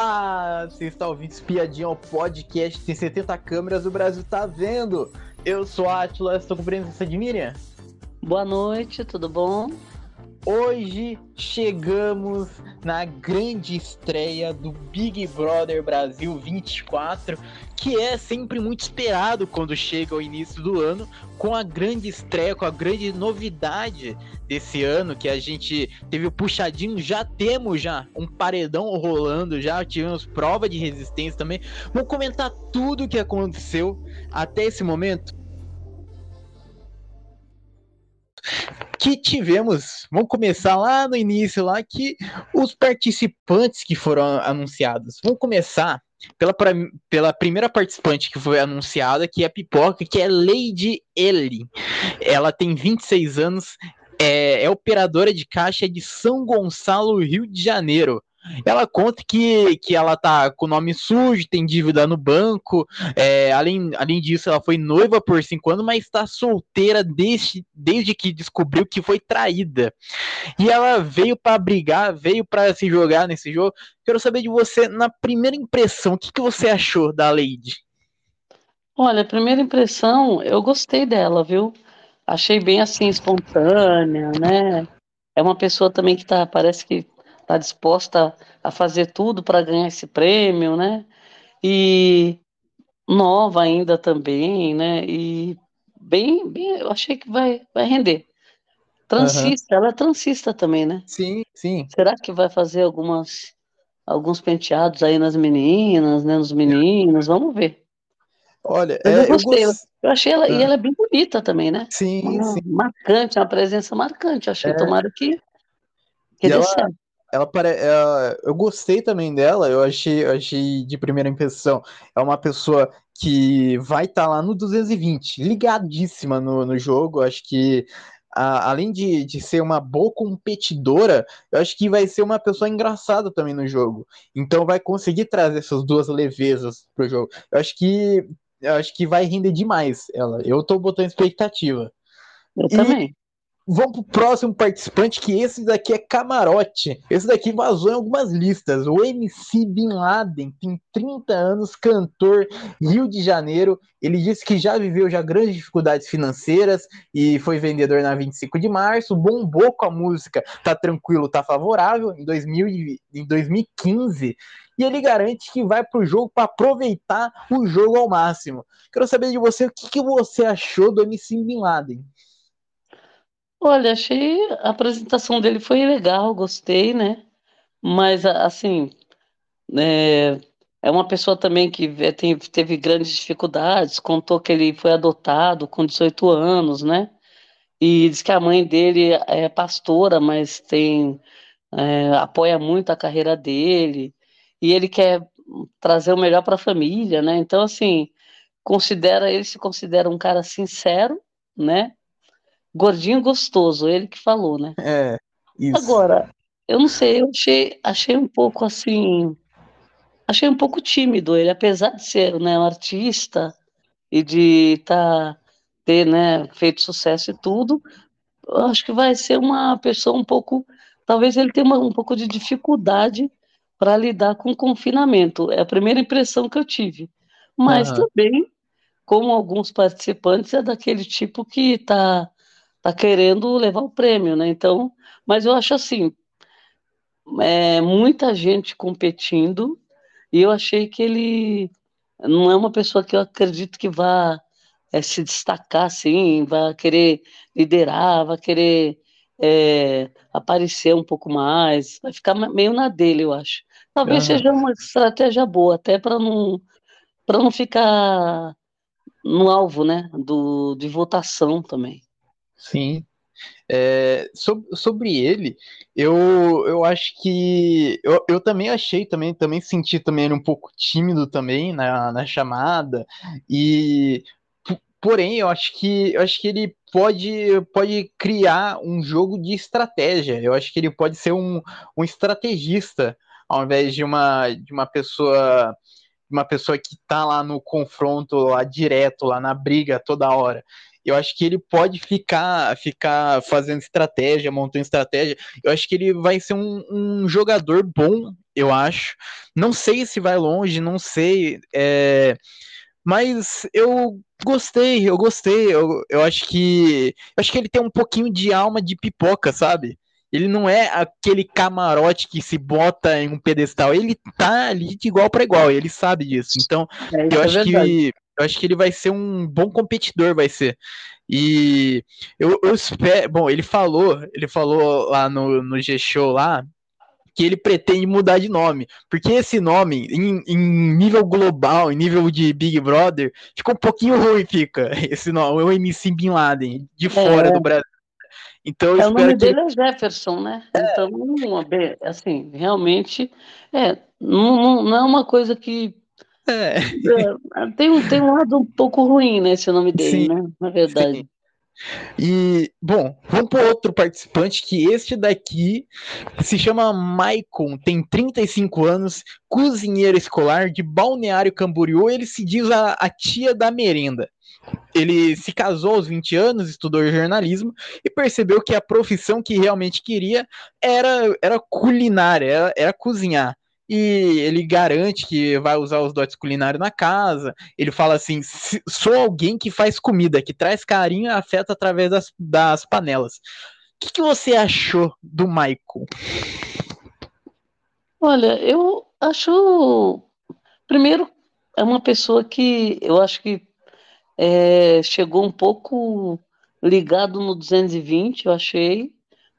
Olá, você está ouvindo Espiadinha, o podcast tem 70 câmeras, o Brasil tá vendo. Eu sou a Atila, estou com presença de Miriam. Boa noite, tudo bom? Hoje chegamos na grande estreia do Big Brother Brasil 24, que é sempre muito esperado quando chega o início do ano, com a grande estreia, com a grande novidade desse ano, que a gente teve o puxadinho, já temos já um paredão rolando, já tivemos prova de resistência também. Vamos comentar tudo o que aconteceu até esse momento que tivemos, vamos começar lá no início, lá que os participantes que foram anunciados. Vamos começar pela, pela primeira participante que foi anunciada, que é a Pipoca, que é Lady Ellie. Ela tem 26 anos, é, é operadora de caixa de São Gonçalo, Rio de Janeiro. Ela conta que, que ela tá com o nome sujo, tem dívida no banco. É, além, além disso, ela foi noiva por cinco anos, mas está solteira desde, desde que descobriu que foi traída. E ela veio para brigar, veio para se jogar nesse jogo. Quero saber de você, na primeira impressão, o que, que você achou da Lady? Olha, primeira impressão, eu gostei dela, viu? Achei bem assim, espontânea, né? É uma pessoa também que tá, parece que está disposta a fazer tudo para ganhar esse prêmio, né? E nova ainda também, né? E bem, bem eu achei que vai, vai render. Transista, uhum. ela é transista também, né? Sim, sim. Será que vai fazer algumas alguns penteados aí nas meninas, né? Nos meninos, vamos ver. Olha, eu, é, gostei. Eu, gost... eu achei ela ah. e ela é bem bonita também, né? Sim, uma, sim. Marcante, uma presença marcante. Achei, é. tomara que que dê ela, certo ela parece. Eu gostei também dela, eu achei, eu achei de primeira impressão. É uma pessoa que vai estar tá lá no 220, ligadíssima no, no jogo. Acho que, a, além de, de ser uma boa competidora, eu acho que vai ser uma pessoa engraçada também no jogo. Então vai conseguir trazer essas duas levezas pro jogo. Eu acho que. Eu acho que vai render demais ela. Eu tô botando expectativa. Eu e, também. Vamos pro próximo participante, que esse daqui é camarote. Esse daqui vazou em algumas listas. O MC Bin Laden tem 30 anos, cantor, Rio de Janeiro. Ele disse que já viveu já grandes dificuldades financeiras e foi vendedor na 25 de março. Bombou com a música Tá Tranquilo, Tá Favorável em, 2000, em 2015 e ele garante que vai para o jogo para aproveitar o jogo ao máximo. Quero saber de você o que, que você achou do MC Bin Laden. Olha, achei a apresentação dele foi legal, gostei, né? Mas assim, é, é uma pessoa também que tem, teve grandes dificuldades, contou que ele foi adotado com 18 anos, né? E diz que a mãe dele é pastora, mas tem é, apoia muito a carreira dele e ele quer trazer o melhor para a família, né? Então assim, considera ele se considera um cara sincero, né? Gordinho gostoso, ele que falou, né? É, isso. Agora, eu não sei, eu achei, achei um pouco assim. Achei um pouco tímido ele, apesar de ser né, um artista e de tá, ter né, feito sucesso e tudo, eu acho que vai ser uma pessoa um pouco. Talvez ele tenha uma, um pouco de dificuldade para lidar com o confinamento. É a primeira impressão que eu tive. Mas uhum. também, como alguns participantes, é daquele tipo que está tá querendo levar o prêmio, né? Então, mas eu acho assim, é, muita gente competindo e eu achei que ele não é uma pessoa que eu acredito que vá é, se destacar assim, vai querer liderar, vai querer é, aparecer um pouco mais, vai ficar meio na dele, eu acho. Talvez uhum. seja uma estratégia boa, até para não para não ficar no alvo, né, do, de votação também. Sim. É, sobre, sobre ele, eu, eu acho que eu, eu também achei também também senti também ele um pouco tímido também na, na chamada e porém eu acho que eu acho que ele pode pode criar um jogo de estratégia. Eu acho que ele pode ser um, um estrategista ao invés de uma de uma pessoa uma pessoa que tá lá no confronto lá direto lá na briga toda hora Eu acho que ele pode ficar, ficar fazendo estratégia, montando estratégia. Eu acho que ele vai ser um, um jogador bom, eu acho. Não sei se vai longe, não sei. É... Mas eu gostei, eu gostei. Eu, eu acho que. Eu acho que ele tem um pouquinho de alma de pipoca, sabe? Ele não é aquele camarote que se bota em um pedestal. Ele tá ali de igual para igual. Ele sabe disso. Então, é, eu é acho que eu acho que ele vai ser um bom competidor, vai ser. E eu, eu espero. Bom, ele falou, ele falou lá no, no G-Show lá que ele pretende mudar de nome. Porque esse nome, em, em, nível global, em nível de Big Brother, ficou um pouquinho ruim, fica. Esse nome, o MC Bin Laden, de fora é. do Brasil. Então, é, o nome que... dele é Jefferson, né? É. Então, assim, realmente, é, não, não é uma coisa que é. é. tem, um, tem um lado um pouco ruim nesse nome dele, Sim. né? Na verdade. Sim. E, bom, vamos para outro participante que este daqui se chama Maicon, tem 35 anos, cozinheiro escolar de Balneário Camboriú, ele se diz a, a tia da merenda. Ele se casou aos 20 anos, estudou jornalismo e percebeu que a profissão que realmente queria era, era culinária, era, era cozinhar e ele garante que vai usar os dotes culinários na casa. Ele fala assim: sou alguém que faz comida, que traz carinho e afeta através das, das panelas. O que, que você achou do Michael? Olha, eu acho. Primeiro, é uma pessoa que eu acho que é, chegou um pouco ligado no 220, eu achei.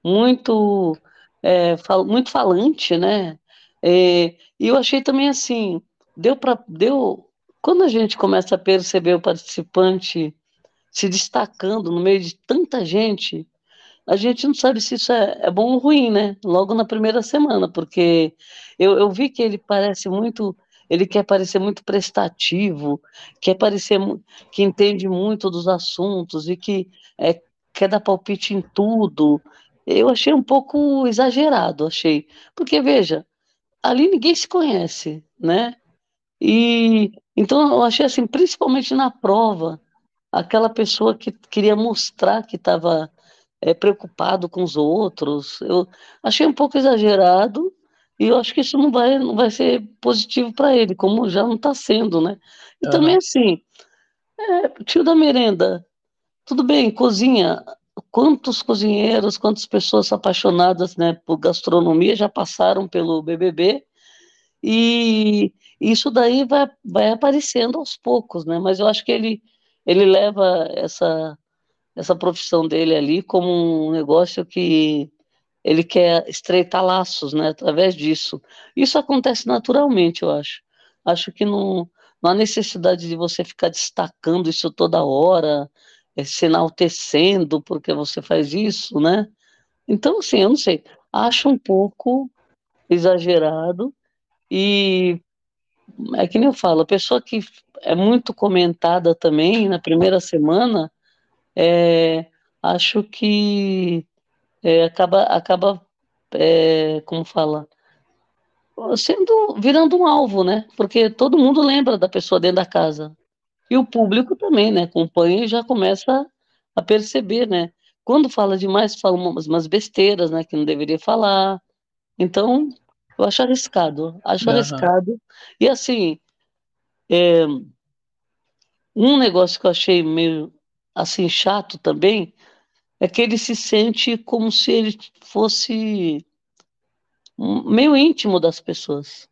Muito, é, fal muito falante, né? É, e eu achei também assim, deu para deu quando a gente começa a perceber o participante se destacando no meio de tanta gente, a gente não sabe se isso é, é bom ou ruim, né? Logo na primeira semana, porque eu, eu vi que ele parece muito, ele quer parecer muito prestativo, quer parecer que entende muito dos assuntos e que é, quer dar palpite em tudo. Eu achei um pouco exagerado, achei. Porque, veja, ali ninguém se conhece, né? E então eu achei assim, principalmente na prova, aquela pessoa que queria mostrar que estava é, preocupado com os outros, eu achei um pouco exagerado e eu acho que isso não vai, não vai ser positivo para ele, como já não está sendo, né? E uhum. também assim, é, tio da merenda, tudo bem, cozinha, quantos cozinheiros, quantas pessoas apaixonadas né, por gastronomia já passaram pelo BBB e isso daí vai, vai aparecendo aos poucos, né? Mas eu acho que ele, ele leva essa, essa profissão dele ali como um negócio que ele quer estreitar laços, né? Através disso. Isso acontece naturalmente, eu acho. Acho que não, não há necessidade de você ficar destacando isso toda hora, é, se enaltecendo porque você faz isso, né? Então, assim, eu não sei, acho um pouco exagerado e é que nem eu falo, a pessoa que é muito comentada também na primeira semana, é, acho que é, acaba, acaba é, como fala, sendo virando um alvo, né? Porque todo mundo lembra da pessoa dentro da casa. E o público também, né? Acompanha e já começa a perceber, né? Quando fala demais, fala umas, umas besteiras, né? Que não deveria falar. Então, eu acho arriscado. Acho uhum. arriscado. E assim, é, um negócio que eu achei meio assim chato também é que ele se sente como se ele fosse meio íntimo das pessoas.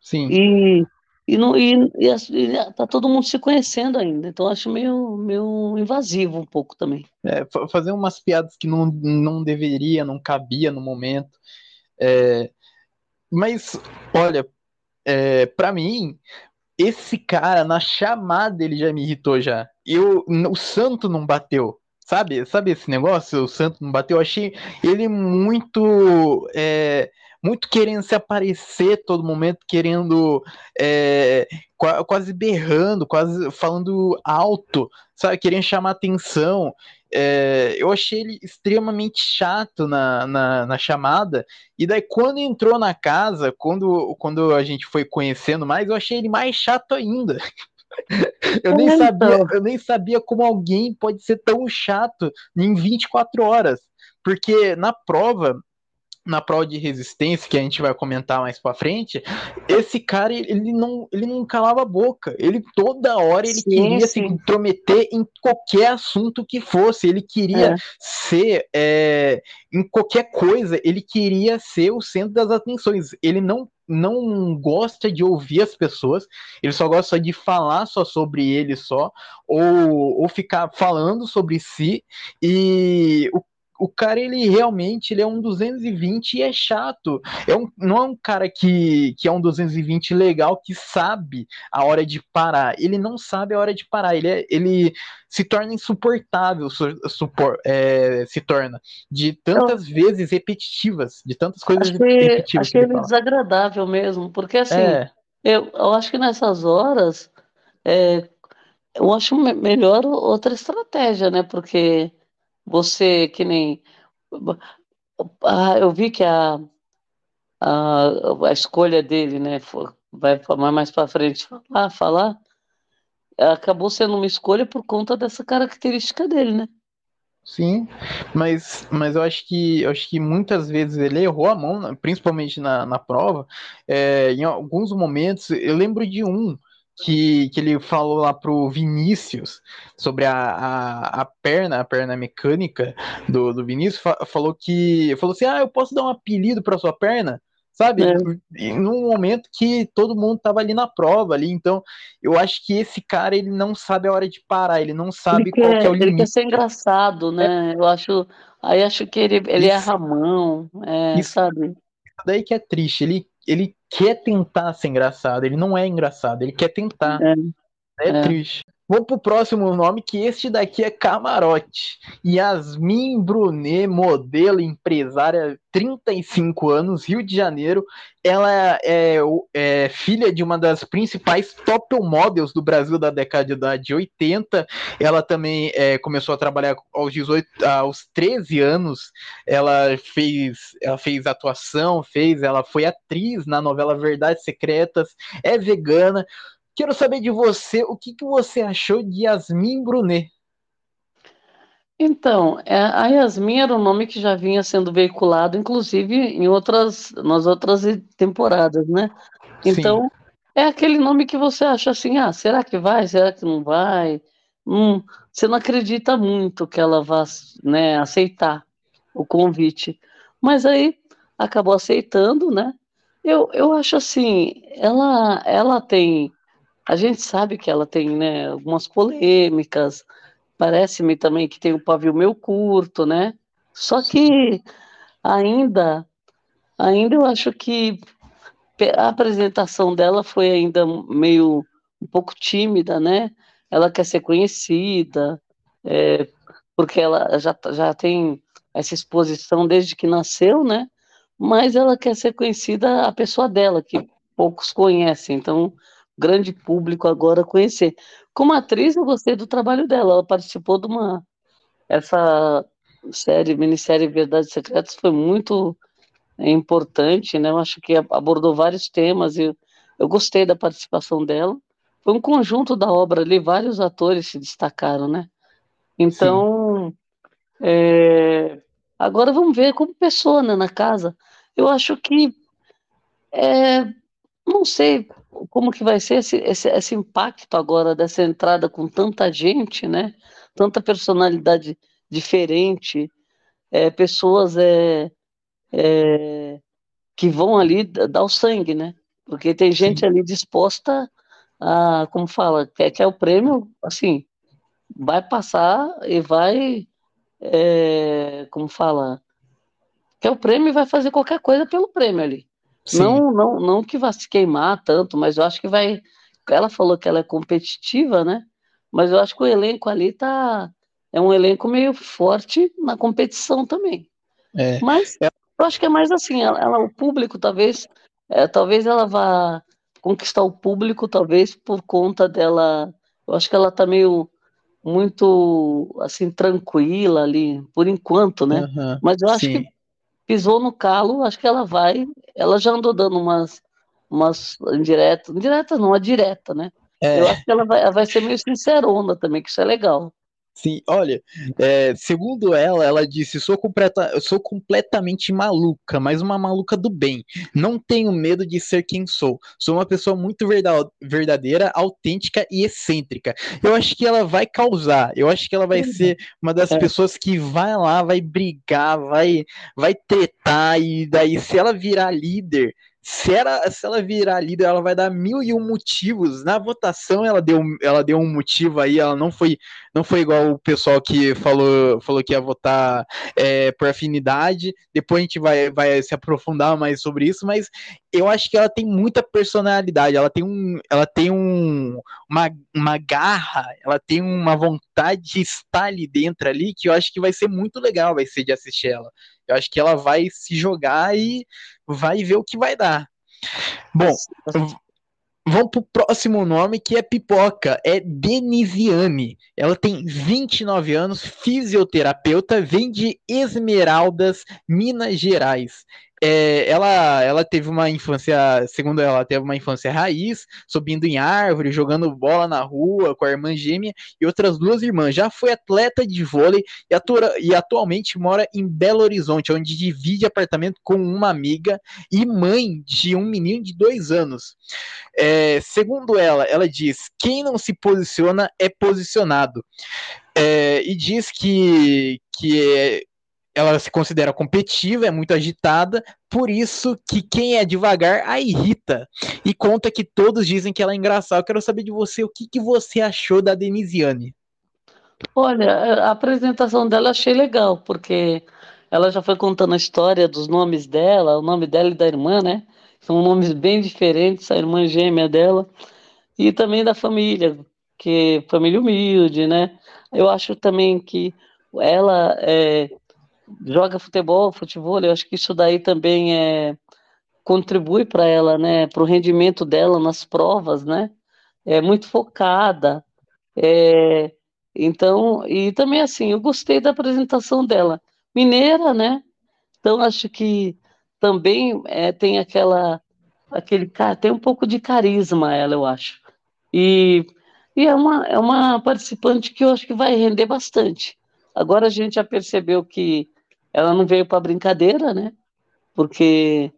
Sim. E e, não, e, e, e tá todo mundo se conhecendo ainda, então acho meio, meio invasivo um pouco também. É, fazer umas piadas que não, não deveria, não cabia no momento. É, mas, olha, é, para mim, esse cara, na chamada, ele já me irritou já. Eu, o santo não bateu. Sabe, sabe esse negócio? O santo não bateu. Eu achei ele muito. É, muito querendo se aparecer todo momento, querendo é, quase berrando, quase falando alto, sabe, querendo chamar atenção. É, eu achei ele extremamente chato na, na, na, chamada. E daí, quando entrou na casa, quando, quando a gente foi conhecendo mais, eu achei ele mais chato ainda. Eu nem, sabia, eu nem sabia como alguém pode ser tão chato em 24 horas. Porque na prova, na prova de resistência, que a gente vai comentar mais pra frente, esse cara, ele não, ele não calava a boca. Ele toda hora ele sim, queria sim. se intrometer em qualquer assunto que fosse. Ele queria é. ser é, em qualquer coisa, ele queria ser o centro das atenções. Ele não não gosta de ouvir as pessoas, ele só gosta de falar só sobre ele só, ou, ou ficar falando sobre si, e o o cara, ele realmente ele é um 220 e é chato. É um, não é um cara que, que é um 220 legal, que sabe a hora de parar. Ele não sabe a hora de parar. Ele, é, ele se torna insuportável, su, supor, é, se torna, de tantas eu, vezes repetitivas, de tantas coisas achei, repetitivas. Achei ele desagradável mesmo, porque assim, é. eu, eu acho que nessas horas, é, eu acho melhor outra estratégia, né? Porque você, que nem. Ah, eu vi que a, a, a escolha dele, né, vai mais para frente falar, falar, acabou sendo uma escolha por conta dessa característica dele, né? Sim, mas, mas eu acho que eu acho que muitas vezes ele errou a mão, principalmente na, na prova. É, em alguns momentos, eu lembro de um que, que ele falou lá pro Vinícius sobre a, a, a perna, a perna mecânica do, do Vinícius, fa falou que falou assim: ah, eu posso dar um apelido para sua perna, sabe? É. Num momento que todo mundo tava ali na prova ali, então eu acho que esse cara ele não sabe a hora de parar, ele não sabe ele qual quer, é o limite. Ele quer ser engraçado, né? É. Eu acho, aí acho que ele, ele isso, erra a mão, é, isso, sabe? Isso daí que é triste, ele ele quer tentar ser engraçado, ele não é engraçado, ele quer tentar. É, é, é. triste. Vamos pro próximo nome, que este daqui é Camarote. Yasmin Brunet, modelo, empresária, 35 anos, Rio de Janeiro. Ela é, é, filha de uma das principais top models do Brasil da década de 80. Ela também é, começou a trabalhar aos 18, aos 13 anos. Ela fez, ela fez atuação, fez, ela foi atriz na novela Verdades Secretas, é vegana. Quero saber de você o que, que você achou de Yasmin Brunet. Então, é, a Yasmin era um nome que já vinha sendo veiculado, inclusive em outras, nas outras temporadas, né? Então, Sim. é aquele nome que você acha assim, ah, será que vai? Será que não vai? Hum, você não acredita muito que ela vá né, aceitar o convite. Mas aí acabou aceitando, né? Eu, eu acho assim, ela, ela tem a gente sabe que ela tem né, algumas polêmicas, parece-me também que tem o um pavio meio curto, né? Só que ainda, ainda eu acho que a apresentação dela foi ainda meio um pouco tímida, né? Ela quer ser conhecida, é, porque ela já, já tem essa exposição desde que nasceu, né? Mas ela quer ser conhecida a pessoa dela, que poucos conhecem. Então, grande público agora conhecer. Como atriz, eu gostei do trabalho dela. Ela participou de uma. Essa série, minissérie Verdades Secretas, foi muito importante, né? Eu acho que abordou vários temas e eu, gostei da participação dela. Foi um conjunto da obra ali, vários atores se destacaram, né? Então, é... agora vamos ver como pessoa né, na casa. Eu acho que, é... não sei, como que vai ser esse, esse, esse, impacto agora dessa entrada com tanta gente, né? Tanta personalidade diferente, é, pessoas é, é, que vão ali dar o sangue, né? Porque tem gente Sim. ali disposta a, como fala, quer, quer o prêmio, assim, vai passar e vai, é, como fala, quer o prêmio e vai fazer qualquer coisa pelo prêmio ali. Não, não, não que vá se queimar tanto, mas eu acho que vai. Ela falou que ela é competitiva, né? Mas eu acho que o elenco ali tá. É um elenco meio forte na competição também. É. Mas é. eu acho que é mais assim, ela, ela o público talvez, é, talvez ela vá conquistar o público, talvez por conta dela. Eu acho que ela tá meio muito assim tranquila ali, por enquanto, né? Uhum, Mas eu acho sim. que pisou no calo, acho que ela vai. Ela já andou dando umas, umas indiretas, indireta não, a direta, né? É. Eu acho que ela vai, ela vai ser meio sincerona também, que isso é legal. Sim, olha, é, segundo ela, ela disse: sou, completa, sou completamente maluca, mas uma maluca do bem. Não tenho medo de ser quem sou. Sou uma pessoa muito verdadeira, autêntica e excêntrica. Eu acho que ela vai causar. Eu acho que ela vai ser uma das é. pessoas que vai lá, vai brigar, vai, vai tretar, e daí, se ela virar líder se ela, se ela virar líder, ela vai dar mil e um motivos. Na votação, ela deu, ela deu um motivo aí, ela não foi, não foi igual o pessoal que falou, falou que ia votar é, por afinidade. Depois a gente vai, vai se aprofundar mais sobre isso, mas eu acho que ela tem muita personalidade, ela tem, um, ela tem um, uma, uma garra, ela tem uma vontade de estar ali dentro ali, que eu acho que vai ser muito legal, vai ser de assistir ela. Eu acho que ela vai se jogar e vai ver o que vai dar. Bom, vamos pro próximo nome que é Pipoca, é Denisiane. Ela tem 29 anos, fisioterapeuta, vem de Esmeraldas, Minas Gerais é, ela, ela teve uma infância, segundo ela, teve uma infância raiz, subindo em árvore, jogando bola na rua com a irmã gêmea e outras duas irmãs. Já foi atleta de vôlei e, atua, e atualmente mora em Belo Horizonte, onde divide apartamento com uma amiga e mãe de um menino de dois anos. É, segundo ela, ela diz: quem não se posiciona é posicionado. É, e diz que, que é, ela se considera competitiva, é muito agitada, por isso que quem é devagar a irrita. E conta que todos dizem que ela é engraçada. Eu quero saber de você o que, que você achou da Denisiane. Olha, a apresentação dela achei legal, porque ela já foi contando a história dos nomes dela, o nome dela e da irmã, né? São nomes bem diferentes, a irmã gêmea dela, e também da família, que família humilde, né? Eu acho também que ela é, joga futebol, futebol, eu acho que isso daí também é, contribui para ela, né, para o rendimento dela nas provas, né, é muito focada, é, então, e também assim, eu gostei da apresentação dela, mineira, né, então acho que também é, tem aquela, aquele, tem um pouco de carisma ela, eu acho, e, e é uma, é uma participante que eu acho que vai render bastante, Agora a gente já percebeu que ela não veio para brincadeira, né? Porque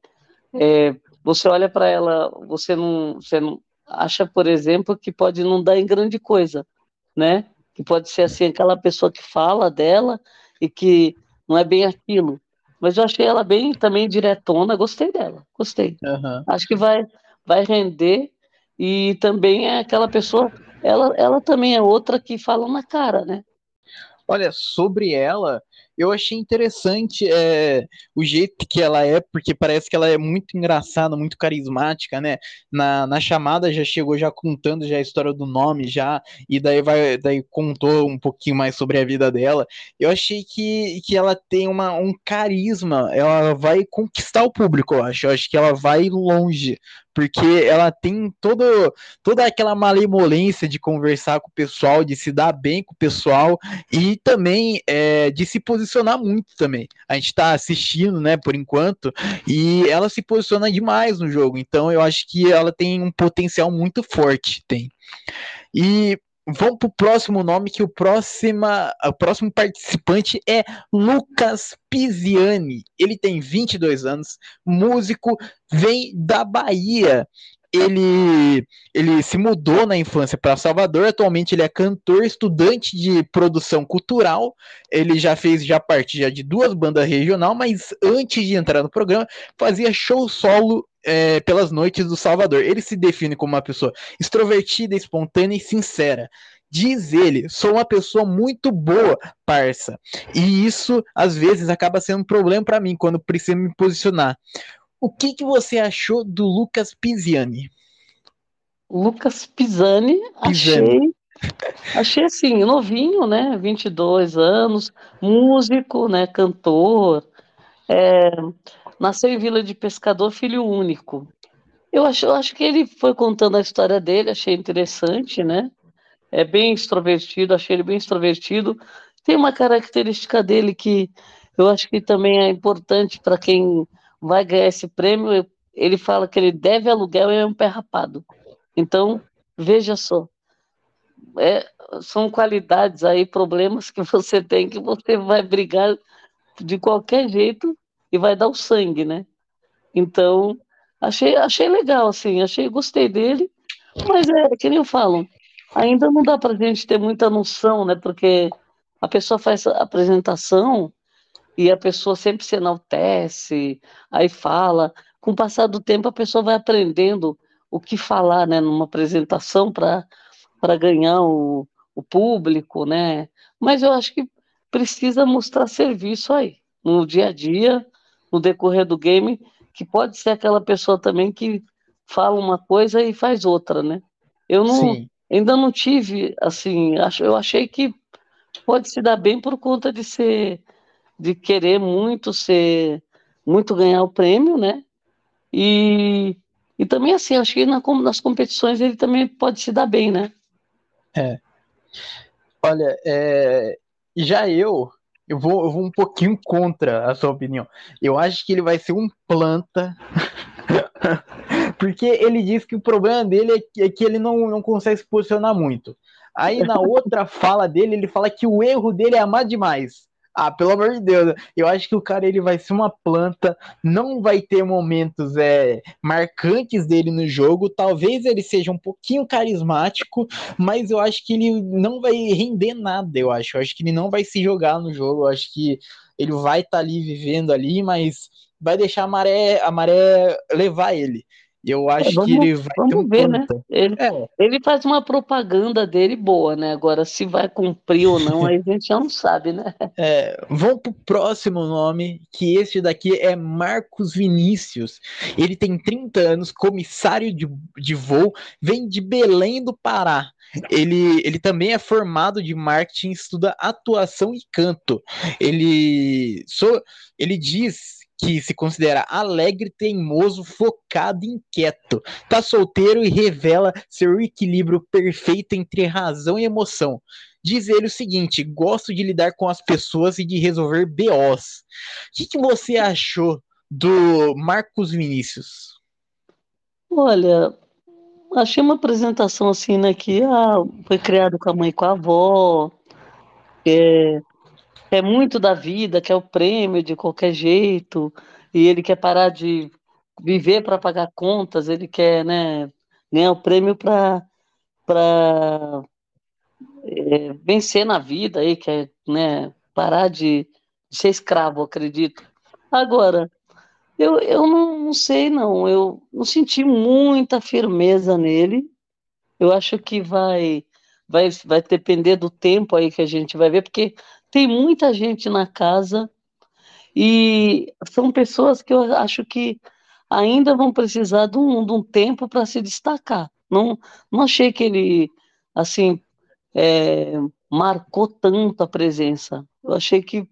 é, você olha para ela, você não, você não acha, por exemplo, que pode não dar em grande coisa, né? Que pode ser assim aquela pessoa que fala dela e que não é bem aquilo. Mas eu achei ela bem também diretona, gostei dela, gostei. Uhum. Acho que vai vai render e também é aquela pessoa, ela, ela também é outra que fala na cara, né? Olha, sobre ela, eu achei interessante é, o jeito que ela é, porque parece que ela é muito engraçada, muito carismática, né? Na, na chamada já chegou já contando já a história do nome já, e daí vai daí contou um pouquinho mais sobre a vida dela. Eu achei que, que ela tem uma, um carisma, ela vai conquistar o público, eu acho. Eu acho que ela vai longe, porque ela tem todo, toda aquela malemolência de conversar com o pessoal, de se dar bem com o pessoal e também é, de se posicionar muito também. A gente está assistindo, né, por enquanto, e ela se posiciona demais no jogo, então eu acho que ela tem um potencial muito forte, tem. E Vamos para o próximo nome, que o, próxima, o próximo participante é Lucas Pisiani. Ele tem 22 anos, músico, vem da Bahia. Ele, ele se mudou na infância para Salvador. Atualmente ele é cantor, estudante de produção cultural. Ele já fez já parte já de duas bandas regional, mas antes de entrar no programa fazia show solo é, pelas noites do Salvador. Ele se define como uma pessoa extrovertida, espontânea e sincera. Diz ele, sou uma pessoa muito boa, parça. E isso, às vezes, acaba sendo um problema para mim quando preciso me posicionar. O que, que você achou do Lucas Pisani? Lucas Pisani, Pisani. achei, achei assim, novinho, né? 22 anos, músico, né? Cantor, é, nasceu em Vila de Pescador, filho único. Eu acho, eu acho que ele foi contando a história dele, achei interessante, né? É bem extrovertido, achei ele bem extrovertido. Tem uma característica dele que eu acho que também é importante para quem vai ganhar esse prêmio. Ele fala que ele deve aluguel e é um pé rapado. Então, veja só, é, são qualidades aí, problemas que você tem que você vai brigar de qualquer jeito e vai dar o sangue, né? Então, achei, achei legal, assim, achei, gostei dele, mas é, que nem eu falo, ainda não dá pra gente ter muita noção, né? Porque a pessoa faz a apresentação e a pessoa sempre se enaltece, aí fala. Com o passar do tempo, a pessoa vai aprendendo o que falar, né, numa apresentação para ganhar o, o público, né? Mas eu acho que precisa mostrar serviço aí, no dia a dia, no decorrer do game, que pode ser aquela pessoa também que fala uma coisa e faz outra, né? Eu não, Sim. ainda não tive, assim, eu achei que pode se dar bem por conta de ser, de querer muito ser, muito ganhar o prêmio, né? E, e também, assim, acho que na, nas competições ele também pode se dar bem, né? É. Olha, é, já eu, eu vou, eu vou um pouquinho contra a sua opinião. Eu acho que ele vai ser um planta. Porque ele diz que o problema dele é que, é que ele não, não consegue se posicionar muito. Aí na outra fala dele, ele fala que o erro dele é amar demais. Ah, pelo amor de Deus, eu acho que o cara ele vai ser uma planta, não vai ter momentos é, marcantes dele no jogo. Talvez ele seja um pouquinho carismático, mas eu acho que ele não vai render nada. Eu acho, eu acho que ele não vai se jogar no jogo. Eu acho que ele vai estar tá ali vivendo ali, mas vai deixar a maré, a maré levar ele. Eu acho é, vamos, que ele vai vamos um ver, né? Ele, é. ele faz uma propaganda dele boa, né? Agora, se vai cumprir ou não, aí a gente já não sabe, né? É, vamos pro próximo nome, que esse daqui é Marcos Vinícius. Ele tem 30 anos, comissário de, de voo, vem de Belém do Pará. Ele, ele também é formado de marketing, estuda atuação e canto. Ele, so, ele diz que se considera alegre, teimoso, focado e inquieto. Tá solteiro e revela seu equilíbrio perfeito entre razão e emoção. Diz ele o seguinte: gosto de lidar com as pessoas e de resolver BOs. O que, que você achou do Marcos Vinícius? Olha, achei uma apresentação assim, né? Que ah, foi criado com a mãe e com a avó. É, é muito da vida, quer o prêmio de qualquer jeito, e ele quer parar de viver para pagar contas, ele quer né, ganhar o prêmio para é, vencer na vida, aí, quer né, parar de, de ser escravo, acredito. Agora, eu, eu não, não, sei, não. Eu não senti muita firmeza nele. Eu acho que vai, vai, vai depender do tempo aí que a gente vai ver, porque tem muita gente na casa e são pessoas que eu acho que ainda vão precisar de um, de um tempo para se destacar. Não, não achei que ele, assim, é, marcou tanto a presença. Eu achei que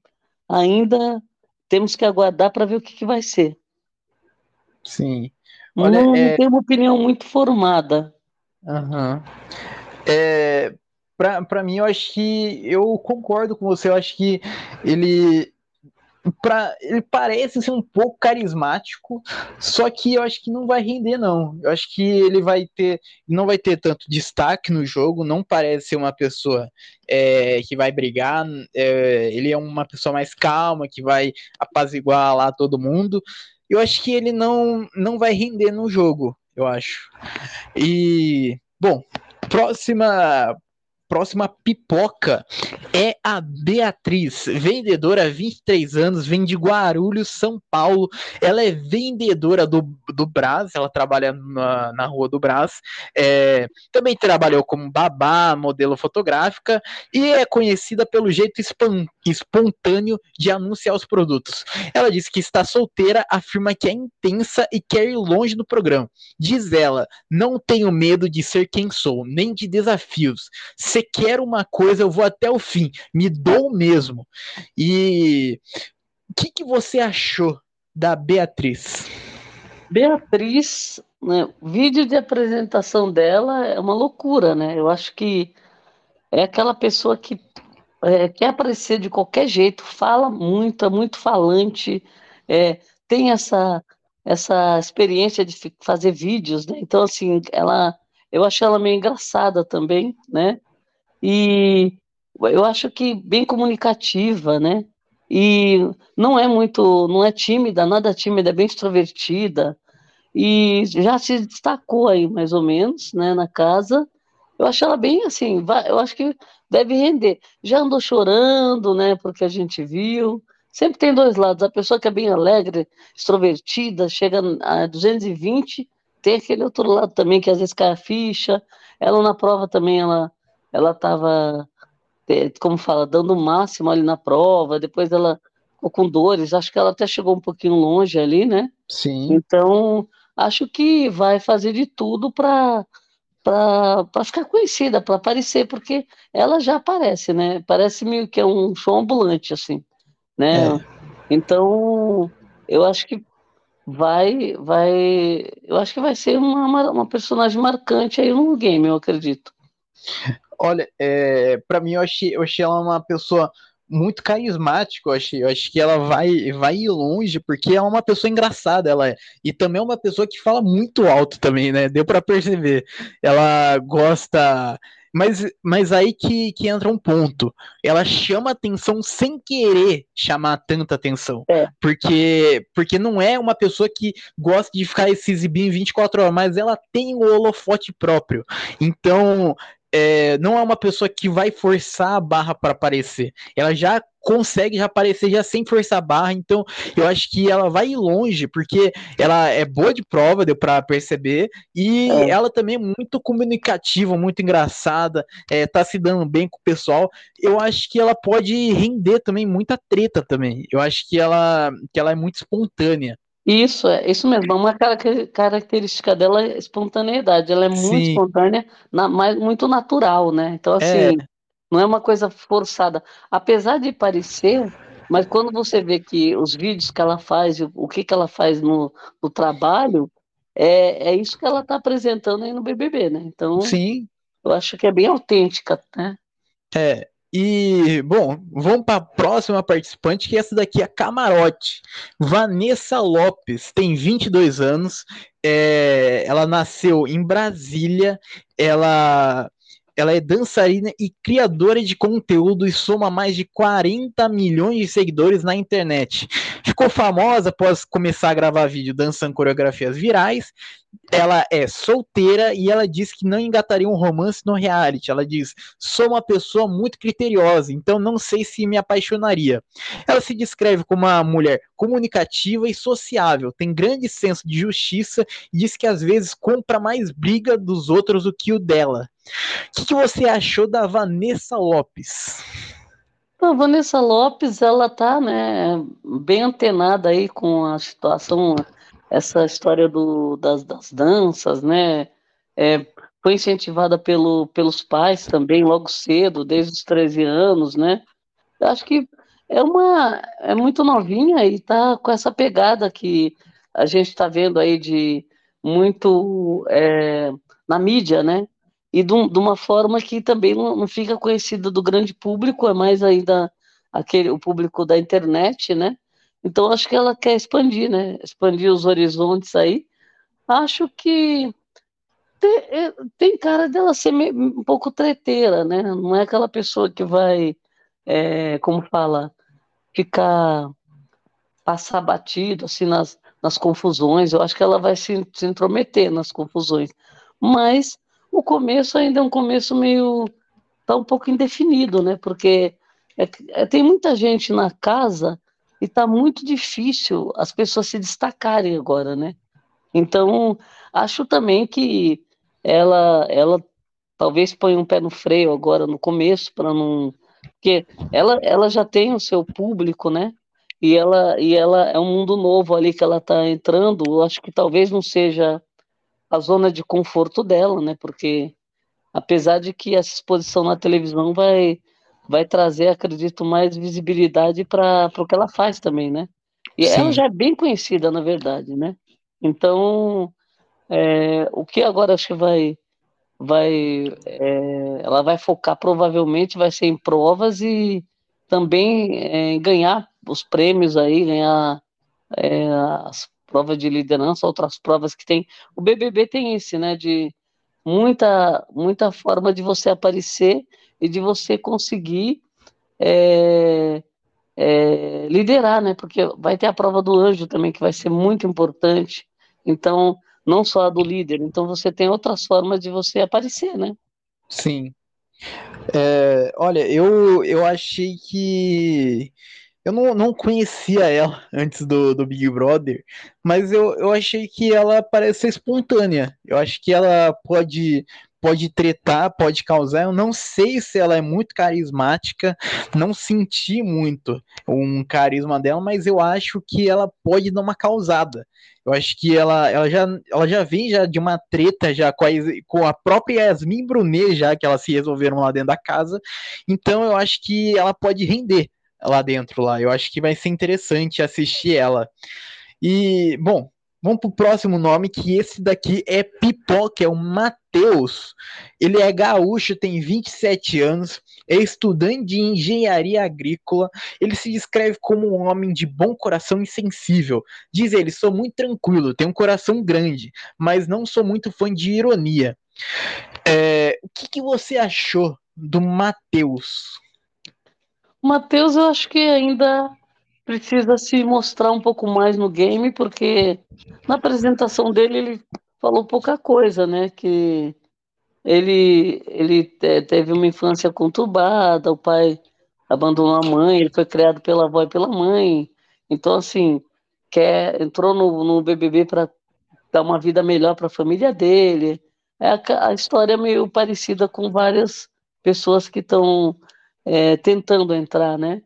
ainda temos que aguardar para ver o que, que, vai ser. Sim. Olha, não, é... não tenho uma opinião muito formada. Uhum. É, para mim, eu acho que eu concordo com você. Eu acho que ele Pra, ele parece ser um pouco carismático, só que eu acho que não vai render, não. Eu acho que ele vai ter. Não vai ter tanto destaque no jogo, não parece ser uma pessoa é, que vai brigar. É, ele é uma pessoa mais calma, que vai apaziguar lá todo mundo. Eu acho que ele não, não vai render no jogo, eu acho. E, bom, próxima próxima pipoca é a Beatriz, vendedora há 23 anos, vem de Guarulhos, São Paulo. Ela é vendedora do, do Brás, ela trabalha na, na rua do Brás. É, também trabalhou como babá, modelo fotográfica e é conhecida pelo jeito espontâneo de anunciar os produtos. Ela diz que está solteira, afirma que é intensa e quer ir longe do programa. Diz ela: Não tenho medo de ser quem sou, nem de desafios. Se quer uma coisa, eu vou até o fim, me dou mesmo. E o que, que você achou da Beatriz? Beatriz, né, o vídeo de apresentação dela é uma loucura, né? Eu acho que é aquela pessoa que é, quer aparecer de qualquer jeito, fala muito, é muito falante, é, tem essa, essa experiência de fazer vídeos, né? Então, assim, ela eu acho ela meio engraçada também, né? E eu acho que bem comunicativa, né? E não é muito, não é tímida, nada tímida, é bem extrovertida. E já se destacou aí, mais ou menos, né, na casa. Eu acho ela bem assim, eu acho que deve render. Já andou chorando, né, porque a gente viu. Sempre tem dois lados. A pessoa que é bem alegre, extrovertida, chega a 220, tem aquele outro lado também que às vezes cai a ficha. Ela na prova também, ela ela estava, como fala, dando o máximo ali na prova. Depois ela ficou com dores. Acho que ela até chegou um pouquinho longe ali, né? Sim. Então acho que vai fazer de tudo para para ficar conhecida, para aparecer, porque ela já aparece, né? Parece meio que é um show ambulante, assim, né? É. Então, eu acho que vai, vai, eu acho que vai ser uma, uma personagem marcante aí no game, eu acredito. Olha, é, para mim eu achei, eu achei ela uma pessoa muito carismático, eu acho, eu acho que ela vai, vai ir longe, porque é uma pessoa engraçada, ela é. E também é uma pessoa que fala muito alto também, né? Deu para perceber. Ela gosta. Mas, mas aí que, que entra um ponto. Ela chama atenção sem querer chamar tanta atenção. É. Porque, porque não é uma pessoa que gosta de ficar se exibindo em 24 horas, mas ela tem o holofote próprio. Então, é, não é uma pessoa que vai forçar a barra para aparecer. Ela já consegue já aparecer já sem forçar a barra, então eu acho que ela vai longe, porque ela é boa de prova, deu para perceber, e é. ela também é muito comunicativa, muito engraçada, é, tá se dando bem com o pessoal. Eu acho que ela pode render também muita treta também. Eu acho que ela, que ela é muito espontânea. Isso, é isso mesmo. É uma característica dela é espontaneidade. Ela é muito Sim. espontânea, na, mas muito natural, né? Então, assim, é. não é uma coisa forçada. Apesar de parecer, mas quando você vê que os vídeos que ela faz, o que, que ela faz no, no trabalho, é, é isso que ela está apresentando aí no BBB, né? Então, Sim. eu acho que é bem autêntica, né? É, e, bom, vamos para a próxima participante, que essa daqui é a Camarote. Vanessa Lopes, tem 22 anos, é, ela nasceu em Brasília, ela ela é dançarina e criadora de conteúdo e soma mais de 40 milhões de seguidores na internet. Ficou famosa após começar a gravar vídeo dançando coreografias virais. Ela é solteira e ela diz que não engataria um romance no reality. Ela diz: sou uma pessoa muito criteriosa, então não sei se me apaixonaria. Ela se descreve como uma mulher comunicativa e sociável, tem grande senso de justiça e diz que às vezes compra mais briga dos outros do que o dela. O que, que você achou da Vanessa Lopes? A Vanessa Lopes, ela tá, né, bem antenada aí com a situação, essa história do, das, das danças, né, é, foi incentivada pelo, pelos pais também, logo cedo, desde os 13 anos, né, eu acho que é uma, é muito novinha e tá com essa pegada que a gente está vendo aí de muito é, na mídia, né, e de, de, uma forma que também não, não, fica conhecida do grande público, é mais ainda aquele, o público da internet, né? Então acho que ela quer expandir, né? Expandir os horizontes aí. Acho que tem, é, tem cara dela ser meio, um pouco treteira, né? Não é aquela pessoa que vai, é, como fala, ficar passar batido assim nas, nas confusões. Eu acho que ela vai se, se intrometer nas confusões. Mas o começo ainda é um começo meio. tá um pouco indefinido, né? Porque é, é, tem muita gente na casa e tá muito difícil as pessoas se destacarem agora, né? Então, acho também que ela, ela talvez ponha um pé no freio agora no começo para não porque ela, ela já tem o seu público, né? E ela, e ela é um mundo novo ali que ela está entrando. Eu acho que talvez não seja a zona de conforto dela, né? Porque apesar de que essa exposição na televisão vai vai trazer, acredito, mais visibilidade para o que ela faz também, né? E Sim. ela já é bem conhecida, na verdade, né? Então, é, o que agora acho que vai vai é, ela vai focar provavelmente vai ser em provas e também é, em ganhar os prêmios aí, ganhar é, as prova de liderança, outras provas que tem. O BBB tem esse, né, de muita, muita forma de você aparecer e de você conseguir é, é, liderar, né? Porque vai ter a prova do anjo também, que vai ser muito importante. Então, não só a do líder. Então, você tem outras formas de você aparecer, né? Sim. É, olha, eu, eu achei que. Eu não, não conhecia ela antes do, do Big Brother, mas eu, eu achei que ela parece ser espontânea. Eu acho que ela pode pode tretar, pode causar. Eu não sei se ela é muito carismática, não senti muito um carisma dela, mas eu acho que ela pode dar uma causada. Eu acho que ela, ela, já, ela já vem já de uma treta já com a, com a própria Yasmin Brunet, já que elas se resolveram lá dentro da casa. Então eu acho que ela pode render lá dentro lá. Eu acho que vai ser interessante assistir ela. E, bom, Vamos pro próximo nome, que esse daqui é Pipoca, é o Matheus. Ele é gaúcho, tem 27 anos, é estudante de engenharia agrícola. Ele se descreve como um homem de bom coração e sensível. Diz ele: sou muito tranquilo, tenho um coração grande, mas não sou muito fã de ironia. É, o que, que você achou do Matheus? Matheus, eu acho que ainda precisa se mostrar um pouco mais no game, porque na apresentação dele ele falou pouca coisa, né? Que ele, ele teve uma infância conturbada, o pai abandonou a mãe, ele foi criado pela avó e pela mãe. Então, assim, quer, entrou no, no BBB para dar uma vida melhor para a família dele. É a, a, história meio parecida com várias pessoas que estão é, tentando entrar, né?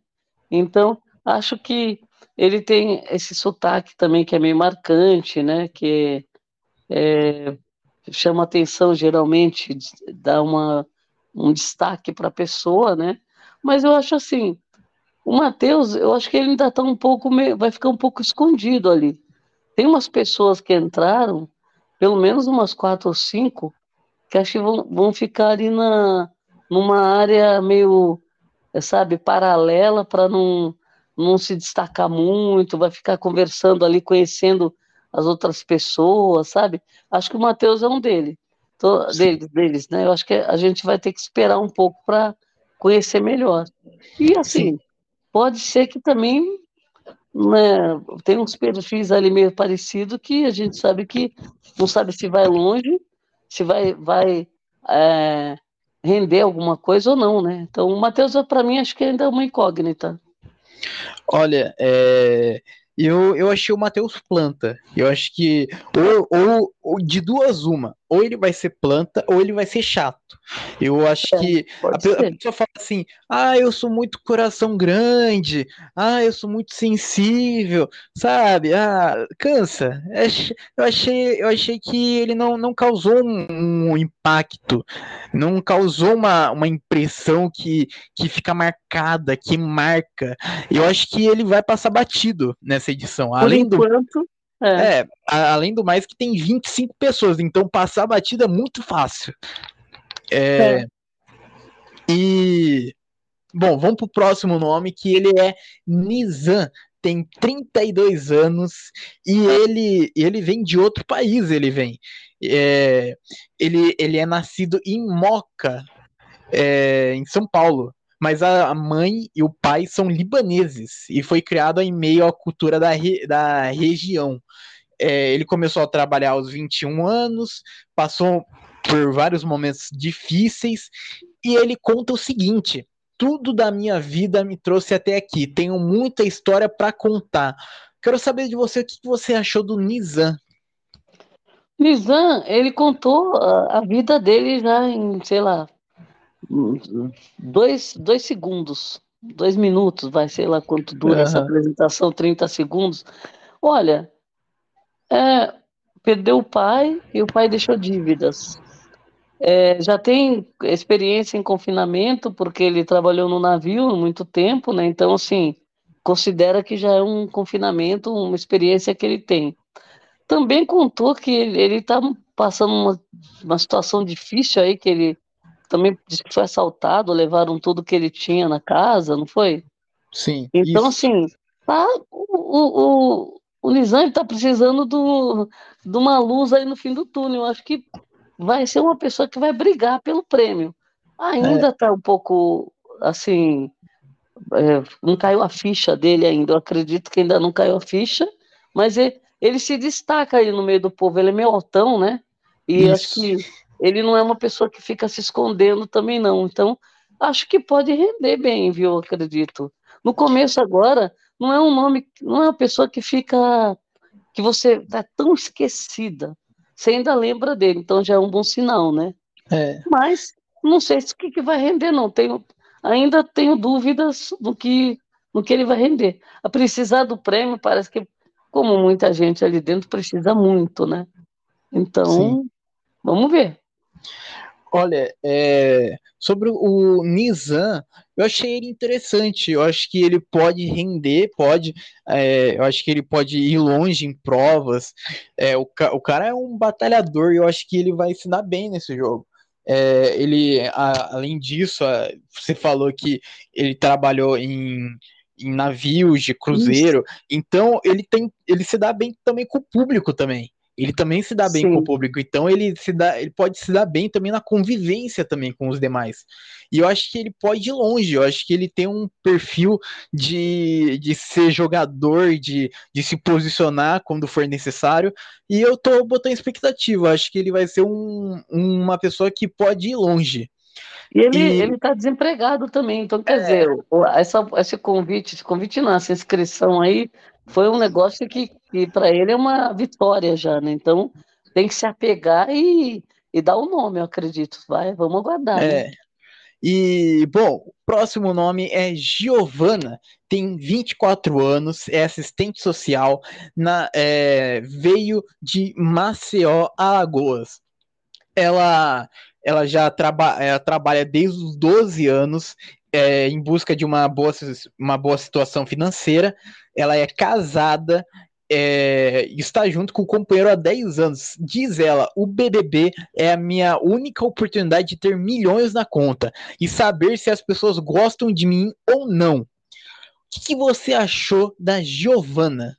Então, Acho que ele tem esse sotaque também que é meio marcante, né? Que é, chama atenção geralmente, dá uma, um destaque para a pessoa, né? Mas eu acho assim, o Matheus, eu acho que ele ainda está um pouco, vai ficar um pouco escondido ali. Tem umas pessoas que entraram, pelo menos umas quatro ou cinco, que acho que vão, vão ficar ali na, numa área meio, sabe, paralela para não não se destacar muito, vai ficar conversando ali, conhecendo as outras pessoas, sabe? Acho que o Matheus é um dele, deles, deles, né? Eu acho que a gente vai ter que esperar um pouco para conhecer melhor. E assim, Sim. pode ser que também né, tem uns perfis ali meio parecidos que a gente sabe que não sabe se vai longe, se vai, vai é, render alguma coisa ou não, né? Então, o Matheus, para mim, acho que ainda é uma incógnita. Olha, é, eu, eu achei o Matheus planta. Eu acho que ou, ou, ou, de duas uma, ou ele vai ser planta ou ele vai ser chato. Eu acho é, que a, pessoa fala assim: "Ah, eu sou muito coração grande. Ah, eu sou muito sensível", sabe? Ah, cansa. Eu achei eu achei que ele não, não causou um, um impacto, não causou uma, uma impressão que, que fica marcada, que marca. Eu acho que ele vai passar batido nessa edição. Por além enquanto, do é. é, além do mais que tem 25 pessoas, então passar a batida é muito fácil. É, é. E bom, vamos pro próximo nome que ele é Nizam, tem 32 anos e ele ele vem de outro país, ele vem. É, ele, ele é nascido em Moca, é, em São Paulo mas a mãe e o pai são libaneses e foi criado em meio à cultura da, re, da região. É, ele começou a trabalhar aos 21 anos, passou por vários momentos difíceis e ele conta o seguinte: tudo da minha vida me trouxe até aqui. Tenho muita história para contar. Quero saber de você o que você achou do Nizam. Nizam, ele contou a, a vida dele já em, sei lá, dois, dois segundos, dois minutos, vai, sei lá quanto dura uhum. essa apresentação, 30 segundos. Olha, é, perdeu o pai e o pai deixou dívidas. É, já tem experiência em confinamento, porque ele trabalhou no navio há muito tempo, né? Então, assim, considera que já é um confinamento, uma experiência que ele tem. Também contou que ele está passando uma, uma situação difícil aí, que ele também disse que foi assaltado, levaram tudo que ele tinha na casa, não foi? Sim. Então, isso. assim, tá, o, o, o Nizam está precisando do, de uma luz aí no fim do túnel. Acho que vai ser uma pessoa que vai brigar pelo prêmio. Ainda está é. um pouco assim, é, não caiu a ficha dele ainda. Eu acredito que ainda não caiu a ficha, mas ele, ele se destaca aí no meio do povo. Ele é meio altão, né? E Isso. acho que ele não é uma pessoa que fica se escondendo também, não. Então, acho que pode render bem, viu? Acredito. No começo agora, não é um nome, não é uma pessoa que fica, que você está tão esquecida. Você ainda lembra dele, então já é um bom sinal, né? É. Mas não sei se o que, que vai render, não. Tenho, ainda tenho dúvidas do que, do que ele vai render. A precisar do prêmio, parece que, como muita gente ali dentro, precisa muito, né? Então, Sim. vamos ver. Olha, é, sobre o Nizam, eu achei ele interessante. Eu acho que ele pode render, pode. É, eu acho que ele pode ir longe em provas. É, o, o cara é um batalhador e eu acho que ele vai se dar bem nesse jogo. É, ele, a, além disso, a, você falou que ele trabalhou em, em navios de cruzeiro, Isso. então ele tem, ele se dá bem também com o público também. Ele também se dá bem Sim. com o público, então ele se dá, ele pode se dar bem também na convivência também com os demais. E eu acho que ele pode ir longe, eu acho que ele tem um perfil de, de ser jogador, de, de se posicionar quando for necessário, e eu tô botando expectativa, eu acho que ele vai ser um, uma pessoa que pode ir longe. E ele e... ele está desempregado também, então quer é... dizer, essa, esse convite, esse convite não, essa inscrição aí foi um negócio que, que para ele é uma vitória já, né? Então tem que se apegar e, e dar o um nome, eu acredito. Vai, vamos aguardar. É. Né? E, bom, o próximo nome é Giovana, tem 24 anos, é assistente social, na, é, veio de Maceió, Alagoas. Ela, ela já traba, ela trabalha desde os 12 anos é, em busca de uma boa, uma boa situação financeira. Ela é casada, é, está junto com o companheiro há 10 anos. Diz ela: o BBB é a minha única oportunidade de ter milhões na conta e saber se as pessoas gostam de mim ou não. O que, você achou da Giovana?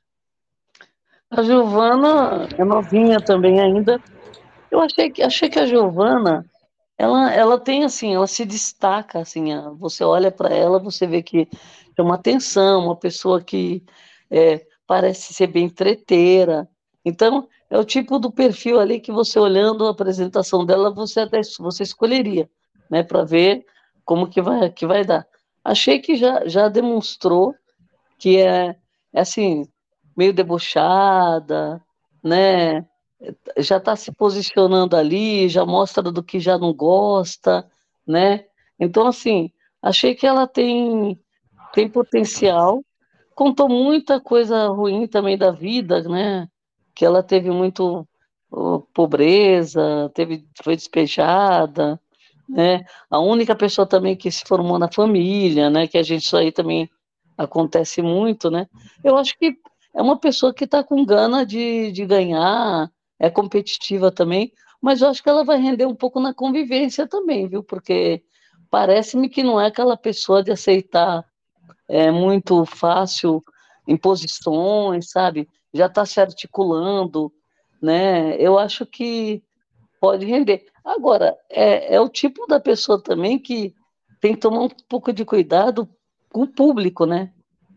A Giovana é novinha também ainda. Eu achei que, achei que a Giovana ela, ela tem assim, ela se destaca assim, você olha para ela, você vê que é uma atenção, uma pessoa que é, parece ser bem treteira. Então, é o tipo do perfil ali que você olhando a apresentação dela, você até você escolheria, né, para ver como que vai que vai dar. Achei que já já demonstrou que é, é assim, meio debochada, né? Já está se posicionando ali, já mostra do que já não gosta, né? Então, assim, achei que ela tem, tem potencial. Contou muita coisa ruim também da vida, né? Que ela teve muito pobreza, teve, foi despejada, né? A única pessoa também que se formou na família, né? Que a gente isso aí também acontece muito, né? Eu acho que é uma pessoa que está com gana de, de ganhar, é competitiva também, mas eu acho que ela vai render um pouco na convivência também, viu? Porque parece-me que não é aquela pessoa de aceitar é, muito fácil imposições, sabe? Já está se articulando, né? Eu acho que pode render. Agora, é, é o tipo da pessoa também que tem que tomar um pouco de cuidado com o público, né?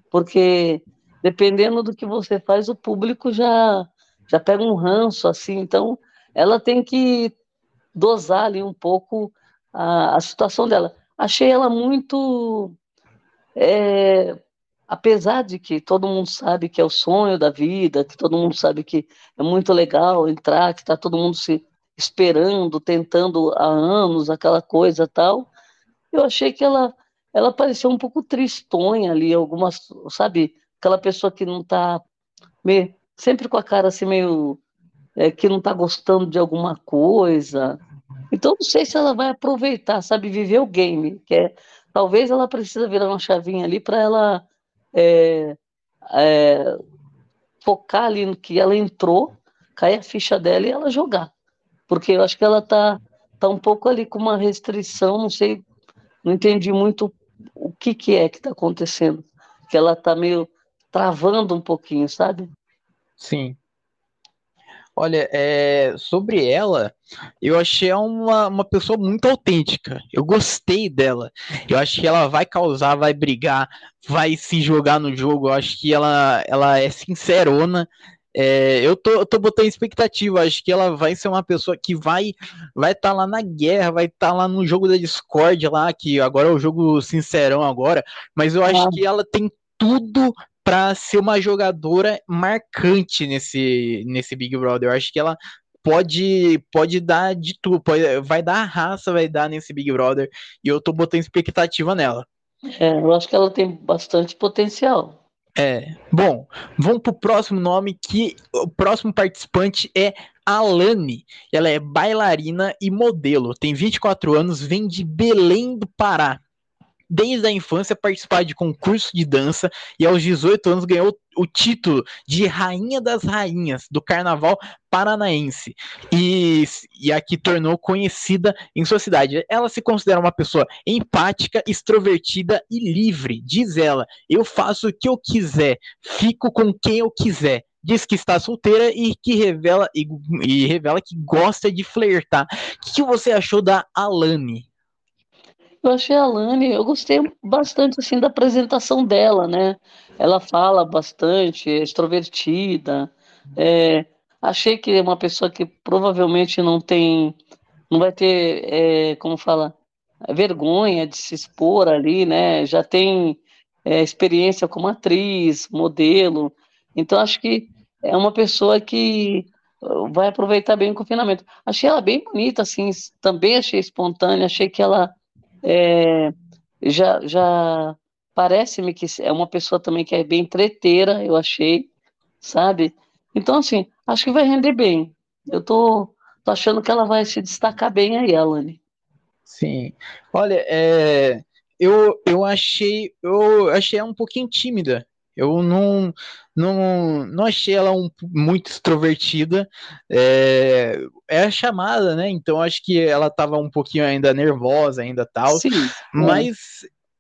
Porque dependendo do que você faz, o público já já pega um ranço assim, então ela tem que dosar ali um pouco a, a situação dela. Achei ela muito, é, apesar de que todo mundo sabe que é o sonho da vida, que todo mundo sabe que é muito legal entrar, que está todo mundo se esperando, tentando há anos aquela coisa tal, eu achei que ela ela pareceu um pouco tristonha ali, algumas, sabe, aquela pessoa que não está meio sempre com a cara assim meio é, que não está gostando de alguma coisa. Então não sei se ela vai aproveitar, sabe, viver o game, que é talvez ela precisa virar uma chavinha ali para ela é, é, focar ali no que ela entrou, cair a ficha dela e ela jogar, porque eu acho que ela tá tá um pouco ali com uma restrição, não sei, não entendi muito o que que é que está acontecendo, que ela tá meio travando um pouquinho, sabe? Sim. Olha, é, sobre ela, eu achei uma, uma pessoa muito autêntica. Eu gostei dela. Eu acho que ela vai causar, vai brigar, vai se jogar no jogo. Eu acho que ela, ela é sincerona. É, eu, tô, eu tô botando expectativa. Acho que ela vai ser uma pessoa que vai vai estar tá lá na guerra, vai estar tá lá no jogo da Discord lá, que agora é o jogo sincerão agora. Mas eu acho ah. que ela tem tudo para ser uma jogadora marcante nesse, nesse Big Brother. Eu acho que ela pode pode dar de tudo, pode, vai dar a raça, vai dar nesse Big Brother, e eu tô botando expectativa nela. É, eu acho que ela tem bastante potencial. É. Bom, vamos pro próximo nome, que o próximo participante é Alane. Ela é bailarina e modelo, tem 24 anos, vem de Belém do Pará desde a infância participar de concurso de dança e aos 18 anos ganhou o título de Rainha das Rainhas do Carnaval Paranaense e, e a que tornou conhecida em sua cidade. Ela se considera uma pessoa empática, extrovertida e livre. Diz ela: Eu faço o que eu quiser, fico com quem eu quiser diz que está solteira e que revela e, e revela que gosta de flertar. O que você achou da Alane? Eu achei a Lani, eu gostei bastante assim da apresentação dela, né? Ela fala bastante, é extrovertida. É, achei que é uma pessoa que provavelmente não tem, não vai ter, é, como fala, vergonha de se expor ali, né? Já tem é, experiência como atriz, modelo. Então acho que é uma pessoa que vai aproveitar bem o confinamento. Achei ela bem bonita, assim, também achei espontânea, achei que ela é, já já parece-me que é uma pessoa também que é bem treteira, eu achei, sabe? Então, assim, acho que vai render bem. Eu tô, tô achando que ela vai se destacar bem aí, Alane. Sim. Olha, é, eu, eu achei eu achei ela um pouquinho tímida. Eu não, não, não achei ela um, muito extrovertida. É, é a chamada, né? Então acho que ela estava um pouquinho ainda nervosa, ainda tal. Sim, mas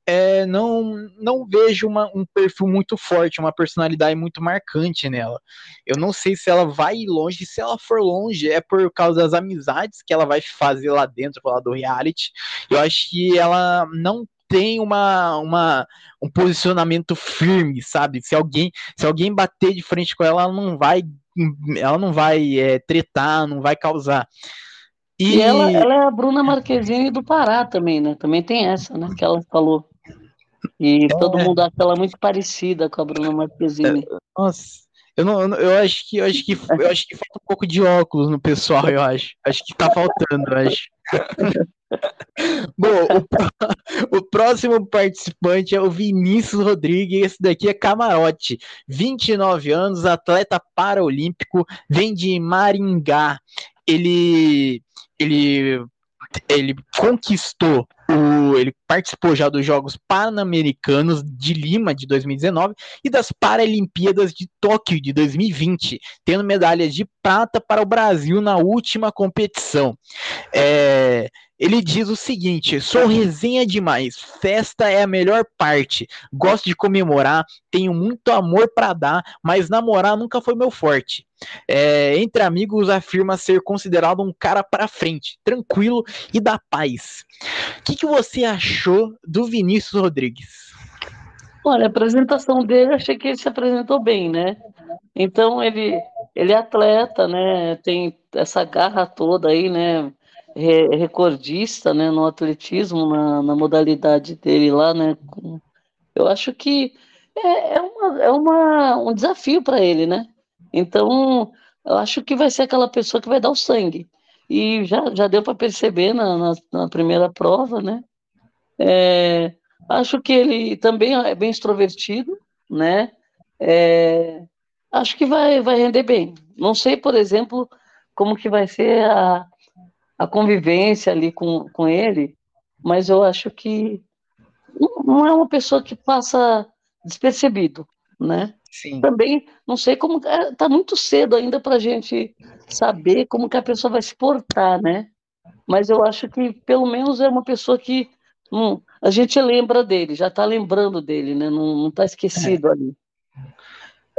é, não, não vejo uma, um perfil muito forte, uma personalidade muito marcante nela. Eu não sei se ela vai longe, se ela for longe, é por causa das amizades que ela vai fazer lá dentro, lá do reality. Eu acho que ela não tem uma, uma, um posicionamento firme, sabe? Se alguém, se alguém bater de frente com ela, ela não vai, ela não vai é, tretar, não vai causar. E, e ela, ela, é a Bruna Marquezine do Pará também, né? Também tem essa, né? Que ela falou. E é. todo mundo acha ela muito parecida com a Bruna Marquezine. É, nossa. Eu não, eu acho que eu acho que eu acho que falta um pouco de óculos no pessoal, eu acho. Acho que tá faltando, eu acho. Bom, o, o, próximo participante é o Vinícius Rodrigues. Esse daqui é camarote, 29 anos, atleta paraolímpico, vem de Maringá. Ele, ele, ele conquistou o, ele participou já dos Jogos Pan-Americanos de Lima de 2019 e das Paralimpíadas de Tóquio de 2020, tendo medalhas de prata para o Brasil na última competição. É, ele diz o seguinte: sou resenha demais, festa é a melhor parte, gosto de comemorar, tenho muito amor para dar, mas namorar nunca foi meu forte. É, entre amigos, afirma ser considerado um cara para frente, tranquilo e da paz. O que, que você achou do Vinícius Rodrigues? Olha, a apresentação dele, achei que ele se apresentou bem, né? Então ele, ele é atleta, né? Tem essa garra toda aí, né? recordista né, no atletismo, na, na, modalidade dele lá, né? Eu acho que é, é, uma, é uma, um desafio para ele, né? Então, eu acho que vai ser aquela pessoa que vai dar o sangue. E já, já deu para perceber na, na, na, primeira prova, né? É, acho que ele também é bem extrovertido, né? É, acho que vai, vai render bem. Não sei, por exemplo, como que vai ser a, a convivência ali com, com ele, mas eu acho que não é uma pessoa que passa despercebido, né? Sim. Também não sei como está é, muito cedo ainda para a gente saber como que a pessoa vai se portar, né? Mas eu acho que pelo menos é uma pessoa que hum, a gente lembra dele, já está lembrando dele, né? Não está esquecido é. ali.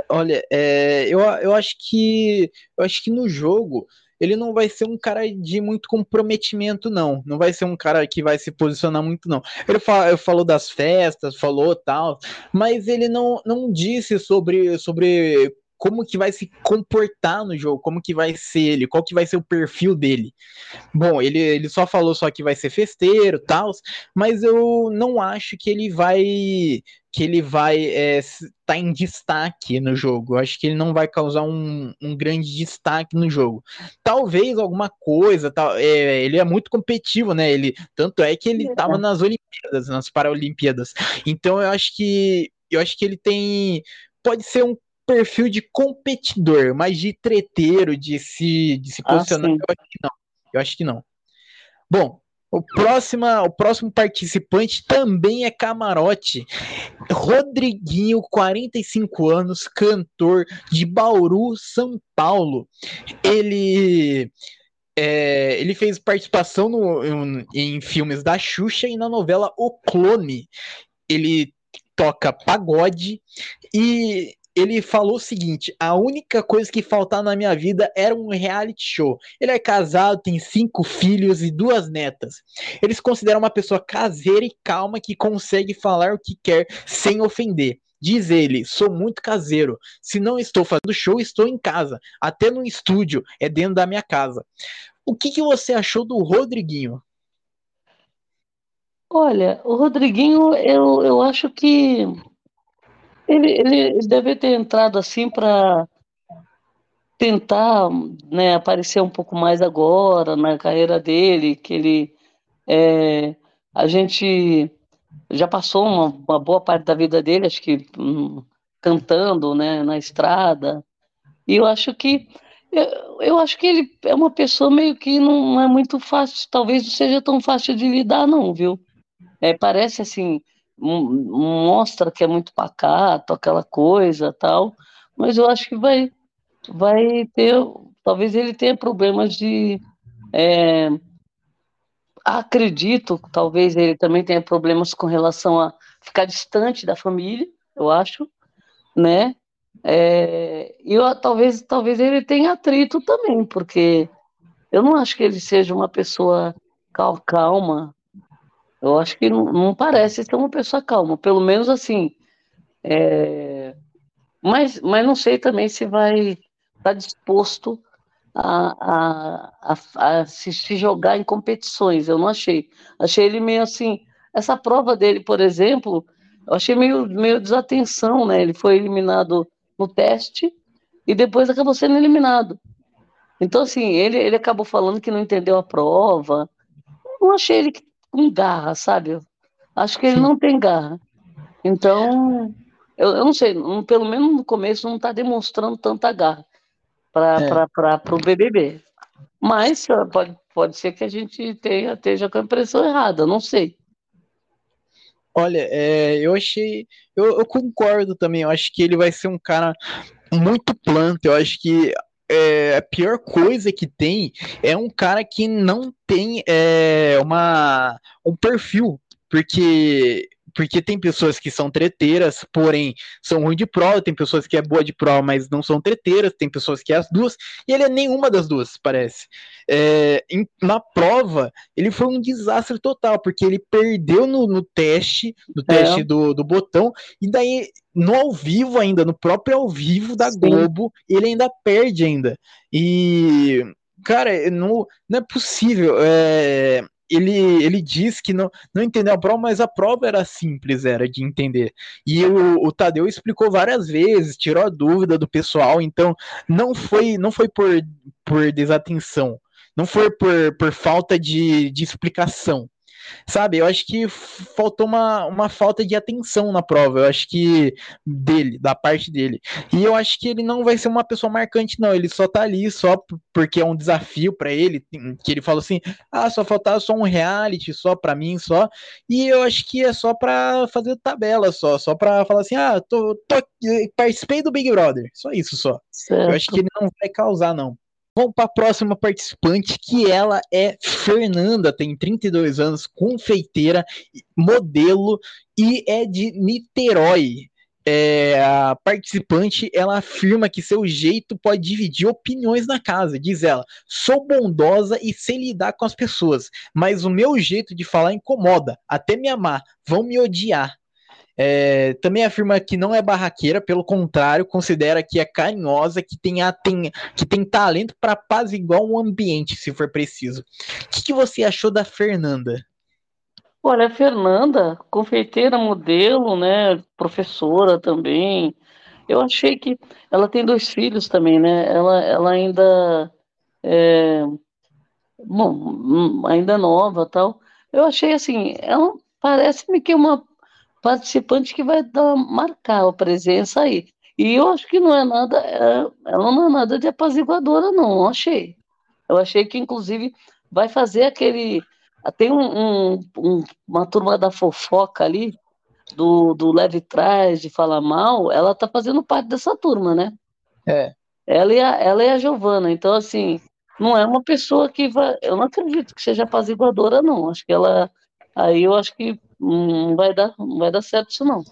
Olha, é, eu, eu acho que eu acho que no jogo ele não vai ser um cara de muito comprometimento, não. Não vai ser um cara que vai se posicionar muito, não. Ele falou das festas, falou tal, mas ele não, não disse sobre, sobre como que vai se comportar no jogo, como que vai ser ele, qual que vai ser o perfil dele. Bom, ele, ele só falou só que vai ser festeiro, tal, mas eu não acho que ele vai que ele vai é, tá em destaque no jogo. Eu acho que ele não vai causar um, um grande destaque no jogo. Talvez alguma coisa, tal, é, ele é muito competitivo, né? Ele tanto é que ele estava nas Olimpíadas, nas Paralimpíadas. Então eu acho que eu acho que ele tem pode ser um perfil de competidor, mas de treteiro, de se, de se ah, posicionar, eu acho que não. Eu acho que não. Bom, o próximo, o próximo participante também é camarote. Rodriguinho, 45 anos, cantor de Bauru, São Paulo. Ele é, ele fez participação no, em, em filmes da Xuxa e na novela O Clone. Ele toca pagode e ele falou o seguinte: a única coisa que faltava na minha vida era um reality show. Ele é casado, tem cinco filhos e duas netas. Ele se considera uma pessoa caseira e calma que consegue falar o que quer sem ofender. Diz ele: sou muito caseiro. Se não estou fazendo show, estou em casa. Até no estúdio, é dentro da minha casa. O que, que você achou do Rodriguinho? Olha, o Rodriguinho, eu, eu acho que ele, ele deve ter entrado assim para tentar né, aparecer um pouco mais agora na carreira dele, que ele é, a gente já passou uma, uma, boa parte da vida dele, acho que hum, cantando né, na estrada. E eu acho que eu, eu, acho que ele é uma pessoa meio que não é muito fácil, talvez não seja tão fácil de lidar, não, viu? É, parece assim, mostra que é muito pacato, aquela coisa tal, mas eu acho que vai, vai ter, talvez ele tenha problemas de. É, acredito, talvez ele também tenha problemas com relação a ficar distante da família, eu acho, né? É, e talvez, talvez ele tenha atrito também, porque eu não acho que ele seja uma pessoa calma, eu acho que não, não parece ser uma pessoa calma, pelo menos assim. É... Mas, mas não sei também se vai estar tá disposto a, a, a, a se, se, jogar em competições. Eu não achei. Achei ele meio assim. Essa prova dele, por exemplo, eu achei meio, meio desatenção, né? Ele foi eliminado no teste e depois acabou sendo eliminado. Então, assim, ele, ele acabou falando que não entendeu a prova. não achei ele com garra, sabe? Acho que ele não tem garra. Então, eu, eu não sei, pelo menos no começo não está demonstrando tanta garra para é. o BBB. Mas pode, pode ser que a gente tenha, esteja com a impressão errada, não sei. Olha, é, eu achei. Eu, eu, concordo também. Eu acho que ele vai ser um cara muito planta. Eu acho que é, a pior coisa que tem é um cara que não tem é, uma, um perfil, porque porque tem pessoas que são treteiras, porém são ruins de prova, tem pessoas que é boa de prova, mas não são treteiras, tem pessoas que é as duas, e ele é nenhuma das duas, parece. É, em, na prova, ele foi um desastre total, porque ele perdeu no, no teste, no é. teste é. do, do botão, e daí no ao vivo ainda, no próprio ao vivo da Sim. Globo, ele ainda perde ainda. E cara, não, não é possível. É, ele, ele diz que não, não entendeu a prova, mas a prova era simples, era de entender. E o, o Tadeu explicou várias vezes, tirou a dúvida do pessoal, então não foi, não foi por, por desatenção, não foi por, por falta de, de explicação. Sabe, eu acho que faltou uma, uma falta de atenção na prova, eu acho que dele, da parte dele. E eu acho que ele não vai ser uma pessoa marcante, não. Ele só tá ali só porque é um desafio para ele, que ele falou assim: ah, só faltava só um reality, só para mim, só. E eu acho que é só para fazer tabela, só, só para falar assim: ah, tô, tô, participei do Big Brother, só isso só. Certo. Eu acho que ele não vai causar, não. Vamos para a próxima participante, que ela é Fernanda, tem 32 anos, confeiteira, modelo e é de Niterói. é, a participante ela afirma que seu jeito pode dividir opiniões na casa. Diz ela: sou bondosa e sei lidar com as pessoas, mas o meu jeito de falar incomoda, até me amar, vão me odiar. É, também afirma que não é barraqueira, pelo contrário, considera que é carinhosa, que tem, tem, que tem talento para apaziguar um ambiente, se for preciso. O que, que você achou da Fernanda? Olha, a Fernanda, confeiteira, modelo, né, professora também. Eu achei que ela tem dois filhos também, né? Ela, ela ainda é, bom, hum, ainda nova, tal. Eu achei assim, ela parece-me que é uma participante que vai dar, marcar a presença aí. E eu acho que não é nada, é, ela não é nada de apaziguadora, não, não achei. Eu achei que, inclusive, vai fazer aquele tem um, um, uma turma da fofoca ali, do, do leve trás, de falar mal, ela tá fazendo parte dessa turma, né? É. Ela e a, ela e a Giovana. Então, assim, não é uma pessoa que vai. Eu não acredito que seja apaziguadora, não. Acho que ela. Aí eu acho que não vai dar, não vai dar certo isso, não.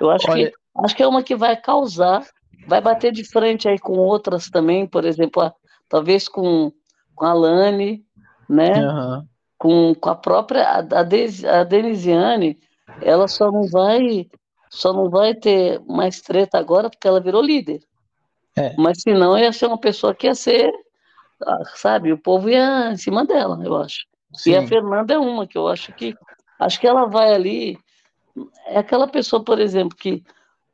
Eu acho Olha... que acho que é uma que vai causar, vai bater de frente aí com outras também, por exemplo, a, talvez com, com a Lani, né? Uhum com, com a própria a, a Denisiane, ela só não vai só não vai ter mais treta agora porque ela virou líder. É. Mas senão ia ser uma pessoa que ia ser, ah, sabe, o povo ia em cima dela, eu acho. Sim. E a Fernanda é uma que eu acho que acho que ela vai ali é aquela pessoa, por exemplo, que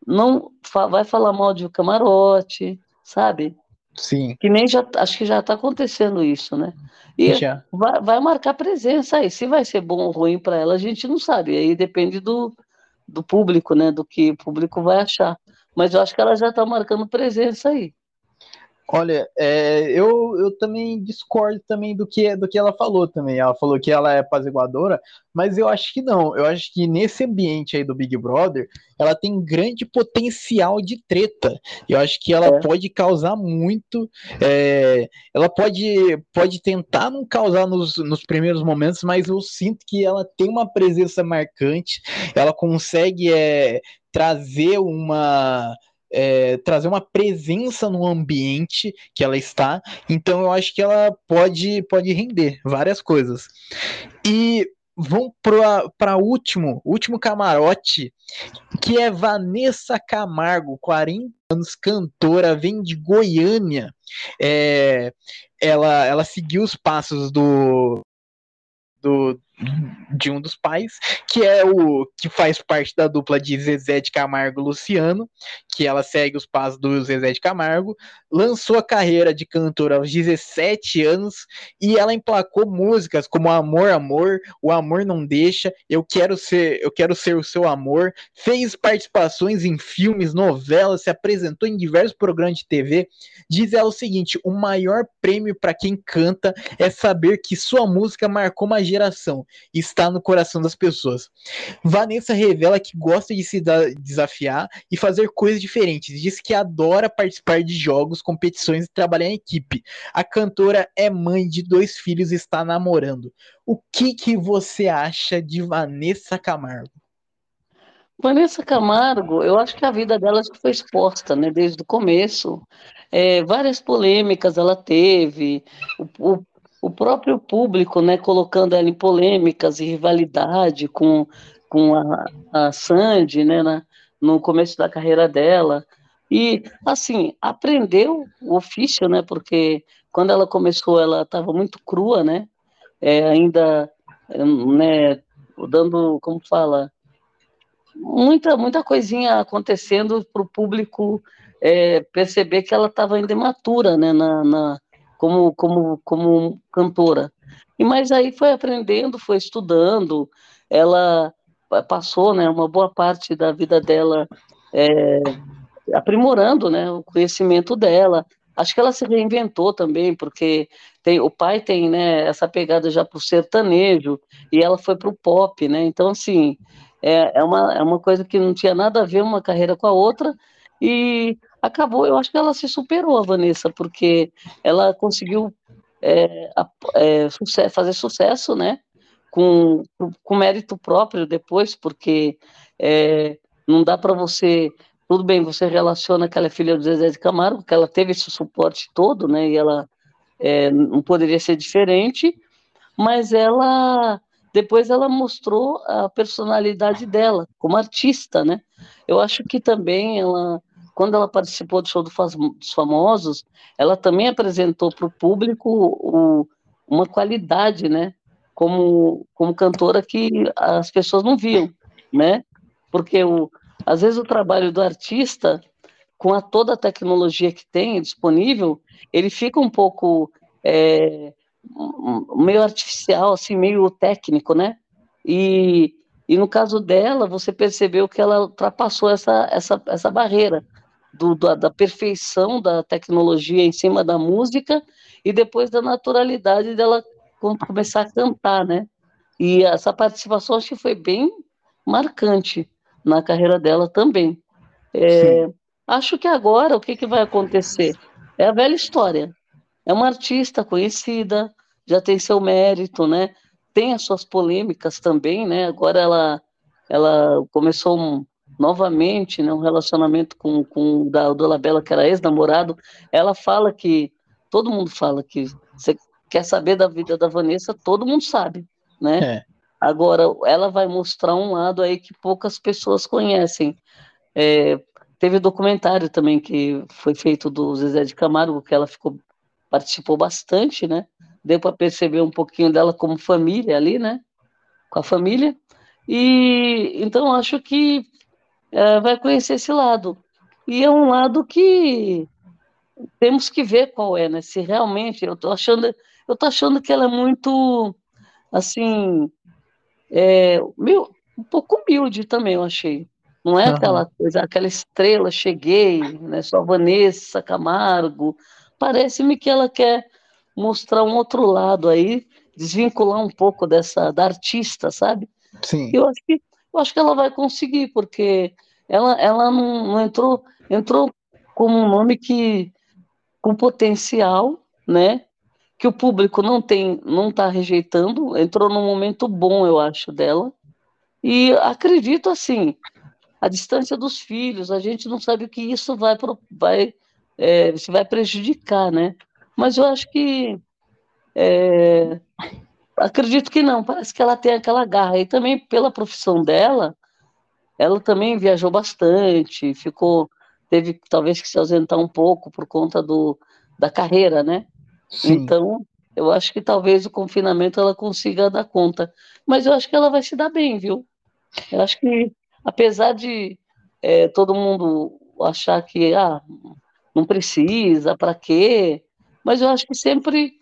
não vai falar mal de um camarote, sabe? Sim. Que nem já, acho que já está acontecendo isso, né? E já. Vai, vai marcar presença aí. Se vai ser bom ou ruim para ela, a gente não sabe. Aí depende do, do público, né? Do que o público vai achar. Mas eu acho que ela já está marcando presença aí. Olha, é, eu, eu também discordo também do que, do que ela falou também. Ela falou que ela é apaziguadora, mas eu acho que não. Eu acho que nesse ambiente aí do Big Brother, ela tem grande potencial de treta. Eu acho que ela é. pode causar muito. É, ela pode, pode tentar não causar nos, nos primeiros momentos, mas eu sinto que ela tem uma presença marcante. Ela consegue é, trazer uma é, trazer uma presença no ambiente que ela está. Então eu acho que ela pode, pode render várias coisas. E vamos para último, último camarote, que é Vanessa Camargo, 40 anos, cantora, vem de Goiânia. É, ela, ela seguiu os passos do, do, de um dos pais, que é o que faz parte da dupla de Zezé de Camargo e Luciano, que ela segue os passos do Zezé de Camargo, lançou a carreira de cantora aos 17 anos e ela emplacou músicas como Amor, Amor, O Amor Não Deixa, Eu Quero Ser, Eu Quero Ser o Seu Amor, fez participações em filmes, novelas, se apresentou em diversos programas de TV. Diz ela o seguinte: o maior prêmio para quem canta é saber que sua música marcou uma geração está no coração das pessoas. Vanessa revela que gosta de se desafiar e fazer coisas diferentes. Diz que adora participar de jogos, competições e trabalhar em equipe. A cantora é mãe de dois filhos e está namorando. O que, que você acha de Vanessa Camargo? Vanessa Camargo, eu acho que a vida dela foi exposta, né, desde o começo. É, várias polêmicas ela teve. O, o, o próprio público, né, colocando ela em polêmicas e rivalidade com, com a, a Sandy, né, na, no começo da carreira dela. E, assim, aprendeu o ofício, né, porque quando ela começou, ela estava muito crua, né, é, ainda, né, dando, como fala, muita, muita coisinha acontecendo para o público é, perceber que ela estava ainda imatura, né, na, na como, como, como cantora. E mas aí foi aprendendo, foi estudando, ela passou, né, uma boa parte da vida dela é, aprimorando, né, o conhecimento dela. Acho que ela se reinventou também, porque tem, o pai tem, né, essa pegada já para o sertanejo e ela foi para o pop, né. Então assim é, é, uma, é uma coisa que não tinha nada a ver uma carreira com a outra e acabou, eu acho que ela se superou, a Vanessa, porque ela conseguiu é, é, sucesso, fazer sucesso, né? Com, com mérito próprio depois, porque é, não dá para você. Tudo bem, você relaciona que ela é filha do Zezé de Camargo, que ela teve esse suporte todo, né? E ela é, não poderia ser diferente, mas ela depois ela mostrou a personalidade dela como artista, né? Eu acho que também ela, quando ela participou do show dos famosos, ela também apresentou para o público uma qualidade, né? Como, como cantora que as pessoas não viam, né? Porque o, às vezes o trabalho do artista, com a, toda a tecnologia que tem disponível, ele fica um pouco é, meio artificial, assim, meio técnico, né? E, e no caso dela, você percebeu que ela ultrapassou essa, essa, essa barreira do, da, da perfeição da tecnologia em cima da música e depois da naturalidade dela começar a cantar, né? E essa participação acho que foi bem marcante na carreira dela também. É, acho que agora o que, que vai acontecer? É a velha história. É uma artista conhecida, já tem seu mérito, né? Tem as suas polêmicas também, né? Agora ela, ela começou um, novamente né, um relacionamento com, com da Dolabella, que era ex-namorado. Ela fala que, todo mundo fala que você quer saber da vida da Vanessa, todo mundo sabe, né? É. Agora, ela vai mostrar um lado aí que poucas pessoas conhecem. É, teve documentário também que foi feito do Zezé de Camargo, que ela ficou participou bastante, né? Deu para perceber um pouquinho dela como família ali, né? Com a família. E então acho que é, vai conhecer esse lado. E é um lado que temos que ver qual é, né? Se realmente eu tô achando, eu tô achando que ela é muito assim, é, meu, um pouco humilde também, eu achei. Não é aquela coisa, aquela estrela, cheguei, né? Só Vanessa Camargo, Parece-me que ela quer mostrar um outro lado aí, desvincular um pouco dessa da artista, sabe? Sim. Eu acho que eu acho que ela vai conseguir, porque ela, ela não, não entrou entrou como um nome que com potencial, né? Que o público não tem, não está rejeitando. Entrou num momento bom, eu acho, dela. E acredito assim, a distância dos filhos, a gente não sabe o que isso vai, vai é, você vai prejudicar, né? Mas eu acho que é, acredito que não, parece que ela tem aquela garra. E também pela profissão dela, ela também viajou bastante, ficou, teve talvez que se ausentar um pouco por conta do, da carreira, né? Sim. Então, eu acho que talvez o confinamento ela consiga dar conta. Mas eu acho que ela vai se dar bem, viu? Eu acho que, apesar de é, todo mundo achar que ah, não precisa, para quê? Mas eu acho que sempre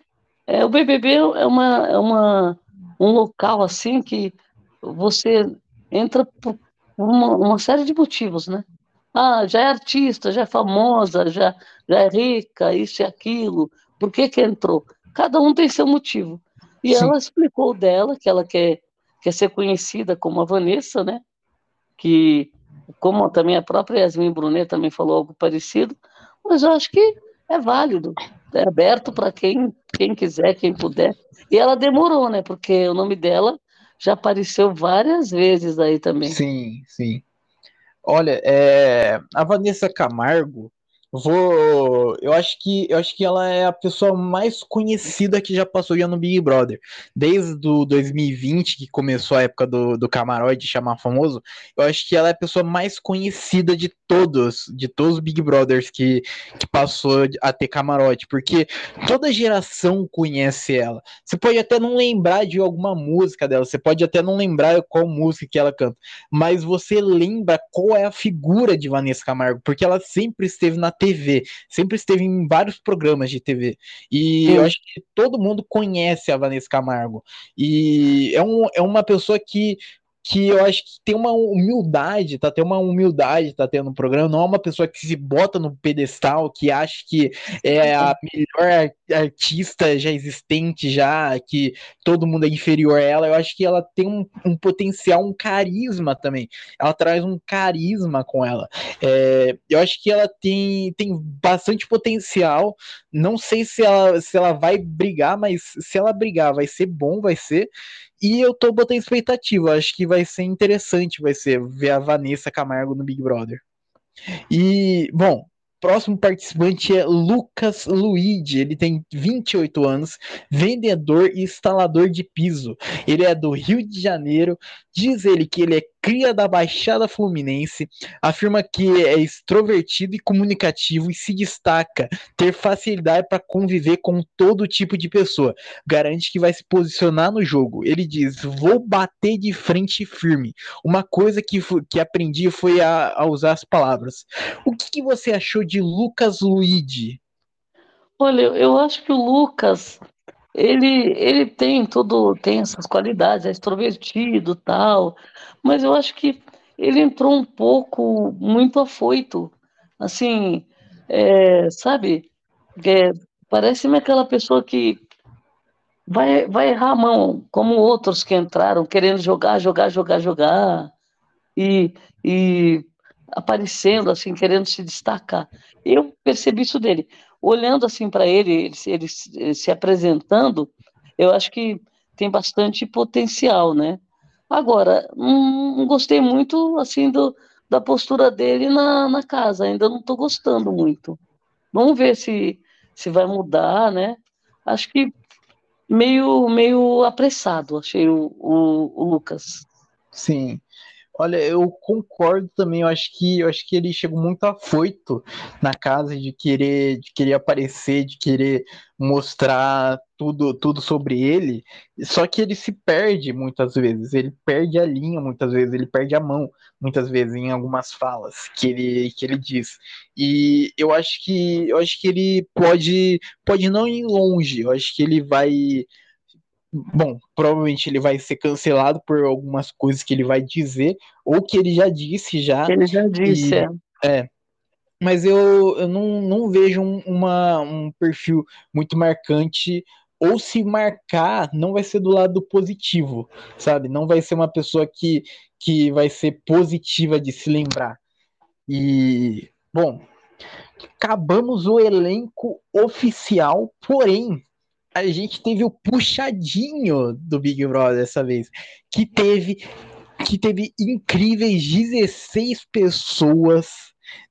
é, o BBB é uma, é uma um local assim que você entra por uma, uma série de motivos, né? Ah, já é artista, já é famosa, já, já é rica, isso e aquilo. Por que que entrou? Cada um tem seu motivo. E Sim. ela explicou dela que ela quer, quer ser conhecida como a Vanessa, né? Que, como também a própria Yasmin Brunet também falou algo parecido, mas eu acho que é válido, é aberto para quem, quem quiser, quem puder. E ela demorou, né? Porque o nome dela já apareceu várias vezes aí também. Sim, sim. Olha, é, a Vanessa Camargo, Vou, eu acho que eu acho que ela é a pessoa mais conhecida que já passou já no Big Brother. Desde o 2020, que começou a época do, do camarote chamar famoso, eu acho que ela é a pessoa mais conhecida de todos, de todos os Big Brothers que, que passou a ter camarote, porque toda geração conhece ela. Você pode até não lembrar de alguma música dela, você pode até não lembrar qual música que ela canta, mas você lembra qual é a figura de Vanessa Camargo, porque ela sempre esteve na TV, sempre esteve em vários programas de TV. E Sim. eu acho que todo mundo conhece a Vanessa Camargo. E é, um, é uma pessoa que que eu acho que tem uma humildade, tá? Tem uma humildade, tá tendo no programa, não é uma pessoa que se bota no pedestal, que acha que é a melhor artista já existente, já, que todo mundo é inferior a ela. Eu acho que ela tem um, um potencial, um carisma também. Ela traz um carisma com ela. É, eu acho que ela tem, tem bastante potencial. Não sei se ela, se ela vai brigar, mas se ela brigar, vai ser bom, vai ser. E eu tô botando expectativa, acho que vai ser interessante, vai ser ver a Vanessa Camargo no Big Brother. E, bom, próximo participante é Lucas Luigi. Ele tem 28 anos, vendedor e instalador de piso. Ele é do Rio de Janeiro. Diz ele que ele é cria da Baixada Fluminense, afirma que é extrovertido e comunicativo e se destaca ter facilidade para conviver com todo tipo de pessoa. Garante que vai se posicionar no jogo. Ele diz: Vou bater de frente firme. Uma coisa que, que aprendi foi a, a usar as palavras. O que, que você achou de Lucas Luigi? Olha, eu acho que o Lucas ele, ele tem tudo, tem essas qualidades, é extrovertido tal, mas eu acho que ele entrou um pouco muito afoito, assim, é, sabe? É, Parece-me aquela pessoa que vai, vai errar a mão, como outros que entraram querendo jogar, jogar, jogar, jogar, e, e aparecendo, assim, querendo se destacar. Eu percebi isso dele olhando assim para ele, ele, ele, se apresentando, eu acho que tem bastante potencial, né? Agora, não, não gostei muito assim do, da postura dele na, na casa, ainda não estou gostando muito. Vamos ver se, se vai mudar, né? Acho que meio, meio apressado, achei o, o, o Lucas. Sim. Olha, eu concordo também. Eu acho que eu acho que ele chegou muito afoito na casa de querer de querer aparecer, de querer mostrar tudo tudo sobre ele. Só que ele se perde muitas vezes. Ele perde a linha muitas vezes. Ele perde a mão muitas vezes em algumas falas que ele que ele diz. E eu acho que eu acho que ele pode pode não ir longe. Eu acho que ele vai bom, provavelmente ele vai ser cancelado por algumas coisas que ele vai dizer, ou que ele já disse já. Ele já disse, e, é. é. Mas eu, eu não, não vejo um, uma, um perfil muito marcante, ou se marcar, não vai ser do lado positivo, sabe? Não vai ser uma pessoa que, que vai ser positiva de se lembrar. E, bom, acabamos o elenco oficial, porém, a gente teve o puxadinho do Big Brother dessa vez, que teve que teve incríveis 16 pessoas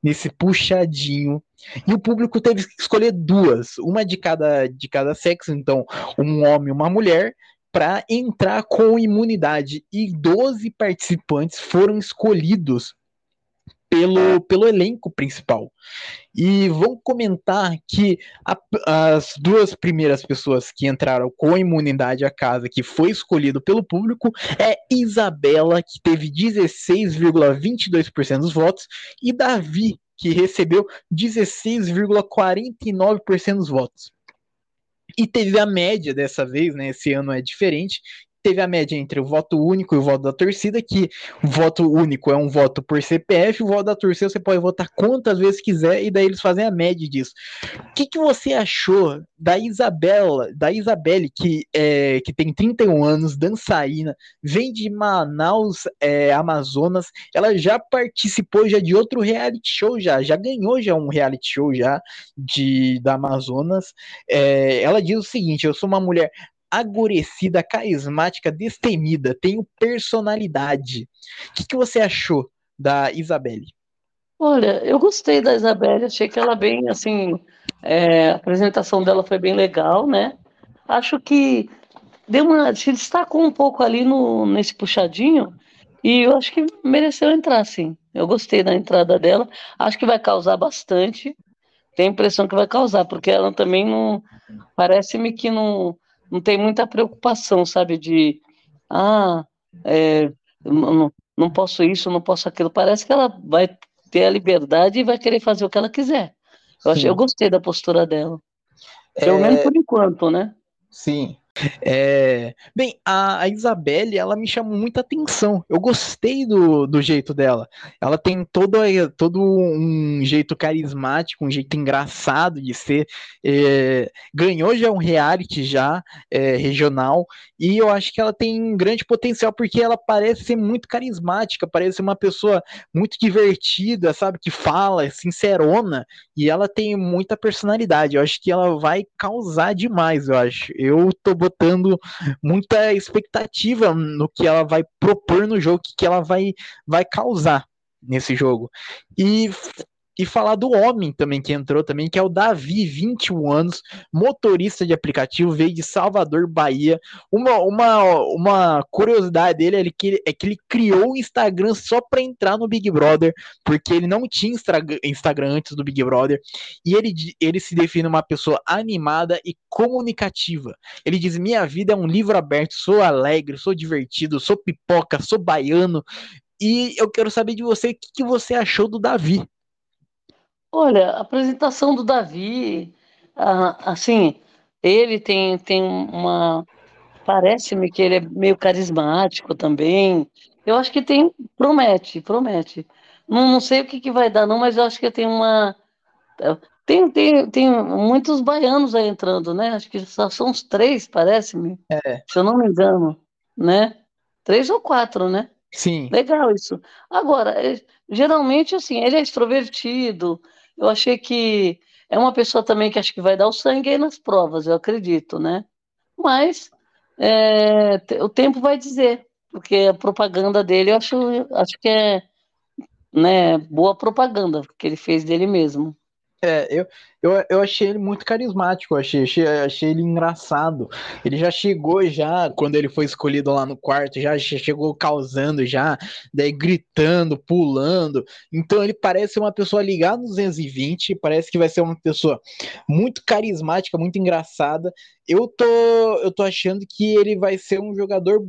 nesse puxadinho. E o público teve que escolher duas, uma de cada de cada sexo, então um homem e uma mulher, para entrar com imunidade. E 12 participantes foram escolhidos pelo, pelo elenco principal. E vou comentar que a, as duas primeiras pessoas que entraram com imunidade à casa, que foi escolhido pelo público, é Isabela, que teve 16,22% dos votos, e Davi, que recebeu 16,49% dos votos. E teve a média dessa vez, né? Esse ano é diferente, teve a média entre o voto único e o voto da torcida, que o voto único é um voto por CPF, o voto da torcida você pode votar quantas vezes quiser, e daí eles fazem a média disso. O que, que você achou da Isabela, da Isabelle, que, é, que tem 31 anos, dançarina, vem de Manaus, é, Amazonas, ela já participou já de outro reality show, já, já ganhou já um reality show já de, da Amazonas. É, ela diz o seguinte: eu sou uma mulher agorecida, carismática, destemida, tenho personalidade. O que, que você achou da Isabelle? Olha, eu gostei da Isabelle, achei que ela bem, assim, é, a apresentação dela foi bem legal, né? Acho que deu uma, se destacou um pouco ali no, nesse puxadinho, e eu acho que mereceu entrar, sim. Eu gostei da entrada dela, acho que vai causar bastante, tenho a impressão que vai causar, porque ela também não, parece-me que não, não tem muita preocupação, sabe, de ah, é, não, não posso isso, não posso aquilo. Parece que ela vai ter a liberdade e vai querer fazer o que ela quiser. Eu, acho, eu gostei da postura dela. Pelo é... menos por enquanto, né? Sim. É... Bem, a, a Isabelle, ela me chamou muita atenção. Eu gostei do, do jeito dela. Ela tem todo, todo um jeito carismático, um jeito engraçado de ser. É... Ganhou já um reality já é, regional e eu acho que ela tem um grande potencial porque ela parece ser muito carismática, parece uma pessoa muito divertida, sabe, que fala, sincerona e ela tem muita personalidade. Eu acho que ela vai causar demais. Eu acho. Eu tô botando muita expectativa no que ela vai propor no jogo, que, que ela vai, vai causar nesse jogo. E e falar do homem também que entrou também, que é o Davi, 21 anos, motorista de aplicativo, veio de Salvador, Bahia. Uma, uma, uma curiosidade dele é que, é que ele criou o Instagram só para entrar no Big Brother, porque ele não tinha Instagram antes do Big Brother, e ele, ele se define uma pessoa animada e comunicativa. Ele diz: Minha vida é um livro aberto, sou alegre, sou divertido, sou pipoca, sou baiano. E eu quero saber de você o que, que você achou do Davi. Olha, a apresentação do Davi, ah, assim, ele tem, tem uma. Parece-me que ele é meio carismático também. Eu acho que tem. Promete, promete. Não, não sei o que, que vai dar, não, mas eu acho que tem uma. Tem, tem, tem muitos baianos aí entrando, né? Acho que só são uns três, parece-me. É. Se eu não me engano, né? Três ou quatro, né? Sim. Legal isso. Agora, é, geralmente, assim, ele é extrovertido, eu achei que é uma pessoa também que acho que vai dar o sangue aí nas provas, eu acredito, né? Mas é, o tempo vai dizer, porque a propaganda dele eu acho, acho que é né, boa propaganda que ele fez dele mesmo. É, eu, eu, eu achei ele muito carismático, achei, achei, achei ele engraçado. Ele já chegou já, quando ele foi escolhido lá no quarto, já chegou causando já, daí gritando, pulando. Então ele parece uma pessoa ligada nos 220, parece que vai ser uma pessoa muito carismática, muito engraçada. Eu tô, eu tô achando que ele vai ser um jogador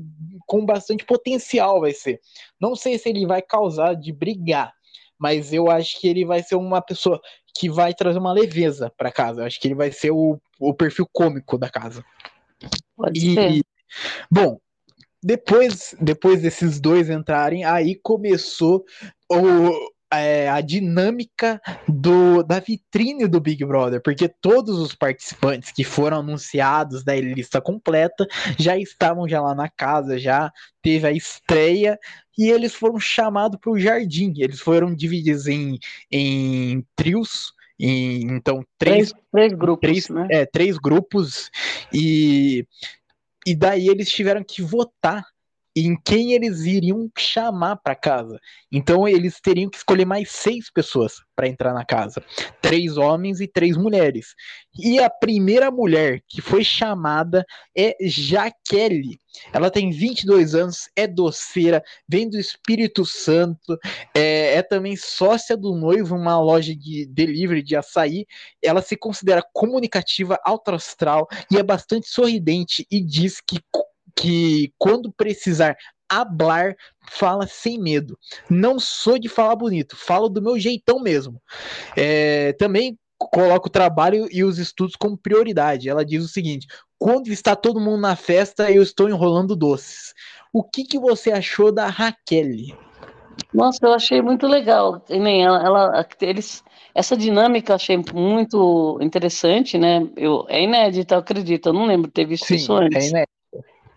com bastante potencial, vai ser. Não sei se ele vai causar de brigar, mas eu acho que ele vai ser uma pessoa que vai trazer uma leveza para casa. Eu acho que ele vai ser o, o perfil cômico da casa. Pode e, ser. Bom, depois, depois desses dois entrarem, aí começou o, é, a dinâmica do, da vitrine do Big Brother, porque todos os participantes que foram anunciados da lista completa já estavam já lá na casa, já teve a estreia e eles foram chamados para o jardim. Eles foram divididos em, em trios. Em, então, três, três, três grupos, três, né? É, três grupos e, e daí eles tiveram que votar em quem eles iriam chamar para casa. Então eles teriam que escolher mais seis pessoas para entrar na casa: três homens e três mulheres. E a primeira mulher que foi chamada é Jaqueline. Ela tem 22 anos, é doceira, vem do Espírito Santo, é, é também sócia do noivo, uma loja de delivery de açaí. Ela se considera comunicativa, alto astral e é bastante sorridente e diz que que quando precisar hablar, fala sem medo. Não sou de falar bonito, falo do meu jeitão mesmo. É, também coloca o trabalho e os estudos como prioridade. Ela diz o seguinte: quando está todo mundo na festa, eu estou enrolando doces. O que, que você achou da Raquel? Nossa, eu achei muito legal. Ela, ela, eles, essa dinâmica eu achei muito interessante, né? Eu, é inédita, eu acredito. Eu não lembro de ter visto Sim, isso antes. É inédito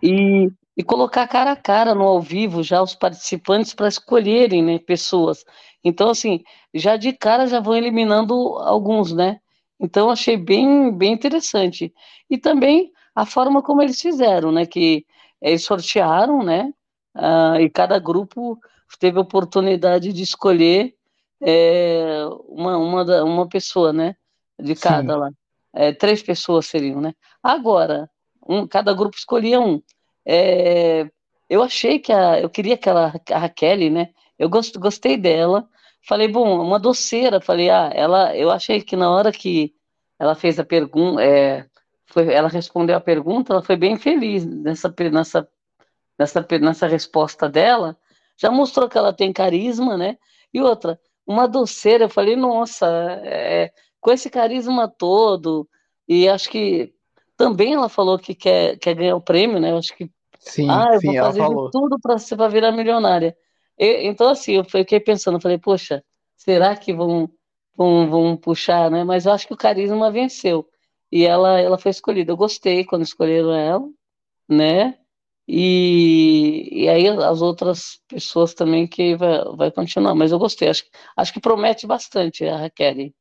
e, e colocar cara a cara no ao vivo já os participantes para escolherem né, pessoas. Então, assim, já de cara já vão eliminando alguns, né? Então, achei bem, bem interessante. E também a forma como eles fizeram, né? Que eles sortearam, né? Uh, e cada grupo teve a oportunidade de escolher é, uma, uma, uma pessoa, né? De cada Sim. lá. É, três pessoas seriam, né? Agora, um, cada grupo escolhia um. É, eu achei que a, eu queria aquela a Raquel, né? Eu gost, gostei dela. Falei, bom, uma doceira. Falei, ah, ela, eu achei que na hora que ela fez a pergunta, é, foi, ela respondeu a pergunta, ela foi bem feliz nessa, nessa, nessa, nessa resposta dela. Já mostrou que ela tem carisma, né? E outra, uma doceira. Eu falei, nossa, é, com esse carisma todo, e acho que também ela falou que quer, quer ganhar o prêmio, né? Eu acho que. Sim, ah, eu sim, vou fazer tudo para virar milionária. E, então, assim, eu fiquei pensando, falei, poxa, será que vão, vão, vão puxar, né? Mas eu acho que o carisma venceu. E ela, ela foi escolhida. Eu gostei quando escolheram ela, né? E, e aí as outras pessoas também que vai, vai continuar. Mas eu gostei, acho, acho que promete bastante a Raquel.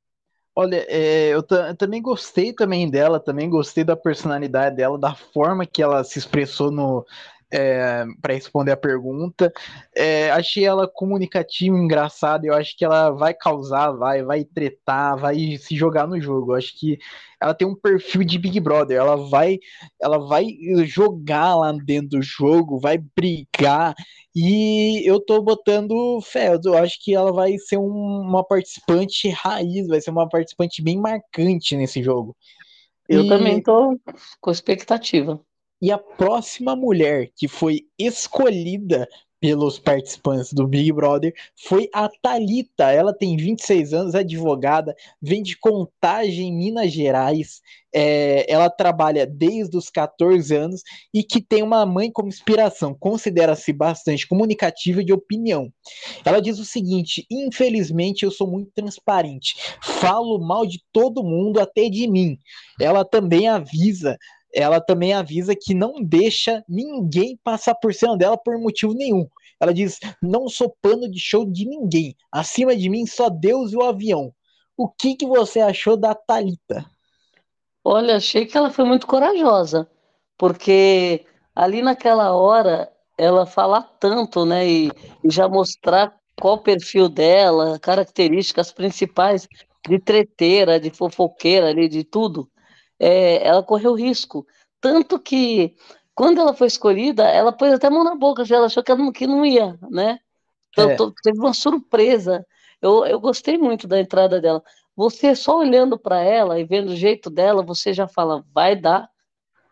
Olha, é, eu, eu, também gostei também dela, também gostei da personalidade dela, da forma que ela se expressou no, é, para responder a pergunta. É, achei ela comunicativa, engraçada. Eu acho que ela vai causar, vai, vai tretar, vai se jogar no jogo. Eu acho que ela tem um perfil de Big Brother. Ela vai, ela vai jogar lá dentro do jogo, vai brigar. E eu tô botando fé. Eu acho que ela vai ser um, uma participante raiz, vai ser uma participante bem marcante nesse jogo. Eu e... também tô com expectativa. E a próxima mulher que foi escolhida pelos participantes do Big Brother foi a Talita. Ela tem 26 anos, é advogada, vem de Contagem, Minas Gerais. É, ela trabalha desde os 14 anos e que tem uma mãe como inspiração. Considera-se bastante comunicativa e de opinião. Ela diz o seguinte: infelizmente eu sou muito transparente, falo mal de todo mundo, até de mim. Ela também avisa ela também avisa que não deixa ninguém passar por cima dela por motivo nenhum. Ela diz: não sou pano de show de ninguém. Acima de mim só Deus e o avião. O que, que você achou da Talita? Olha, achei que ela foi muito corajosa, porque ali naquela hora ela falar tanto, né, e, e já mostrar qual o perfil dela, características principais de treteira, de fofoqueira ali, de tudo é, ela correu risco. Tanto que, quando ela foi escolhida, ela pôs até a mão na boca, assim, ela achou que, não, que não ia, né? Então, é. teve uma surpresa. Eu, eu gostei muito da entrada dela. Você só olhando para ela e vendo o jeito dela, você já fala, vai dar,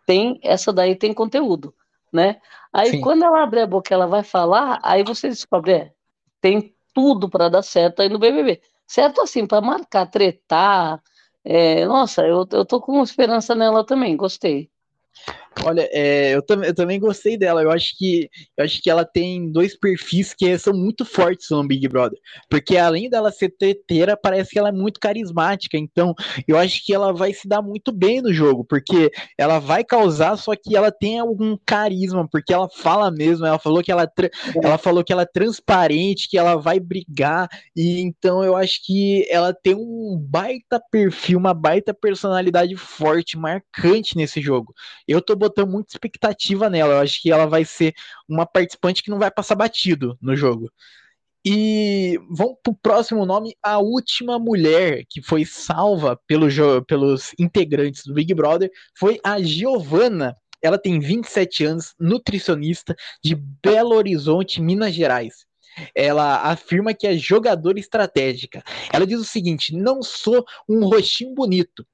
tem, essa daí tem conteúdo, né? Aí Sim. quando ela abre a boca, ela vai falar, aí você descobre, é, tem tudo para dar certo aí no BBB. Certo assim, para marcar, tretar, é, nossa, eu, eu tô com esperança nela também, gostei. Olha, é, eu, tam eu, também gostei dela. Eu acho que eu acho que ela tem dois perfis que são muito fortes no Big Brother. Porque além dela ser teteira, parece que ela é muito carismática. Então, eu acho que ela vai se dar muito bem no jogo, porque ela vai causar, só que ela tem algum carisma, porque ela fala mesmo. Ela falou que ela, ela falou que ela é transparente, que ela vai brigar. E então eu acho que ela tem um baita perfil, uma baita personalidade forte, marcante nesse jogo. Eu tô botando muita expectativa nela. Eu acho que ela vai ser uma participante que não vai passar batido no jogo. E vamos pro próximo nome, a última mulher que foi salva pelo pelos integrantes do Big Brother foi a Giovana. Ela tem 27 anos, nutricionista de Belo Horizonte, Minas Gerais. Ela afirma que é jogadora estratégica. Ela diz o seguinte: não sou um rostinho bonito.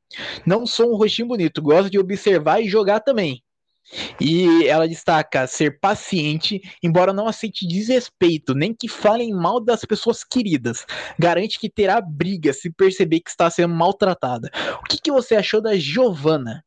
Não sou um rostinho bonito. Gosto de observar e jogar também. E ela destaca ser paciente, embora não aceite desrespeito, nem que falem mal das pessoas queridas. Garante que terá briga se perceber que está sendo maltratada. O que, que você achou da Giovana?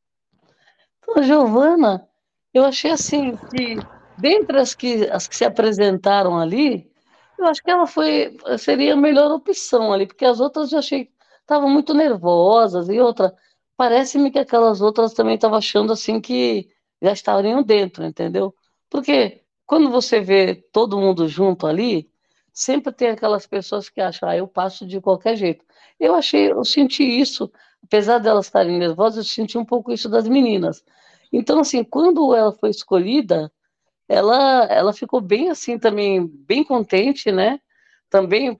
A Giovana, eu achei assim que dentre as que, as que se apresentaram ali, eu acho que ela foi seria a melhor opção ali, porque as outras eu achei estavam muito nervosas e outra, parece-me que aquelas outras também estavam achando assim que já estariam dentro, entendeu? Porque quando você vê todo mundo junto ali, sempre tem aquelas pessoas que acham, ah, eu passo de qualquer jeito. Eu achei, eu senti isso, apesar delas estarem nervosas, eu senti um pouco isso das meninas. Então, assim, quando ela foi escolhida, ela, ela ficou bem assim também, bem contente, né? Também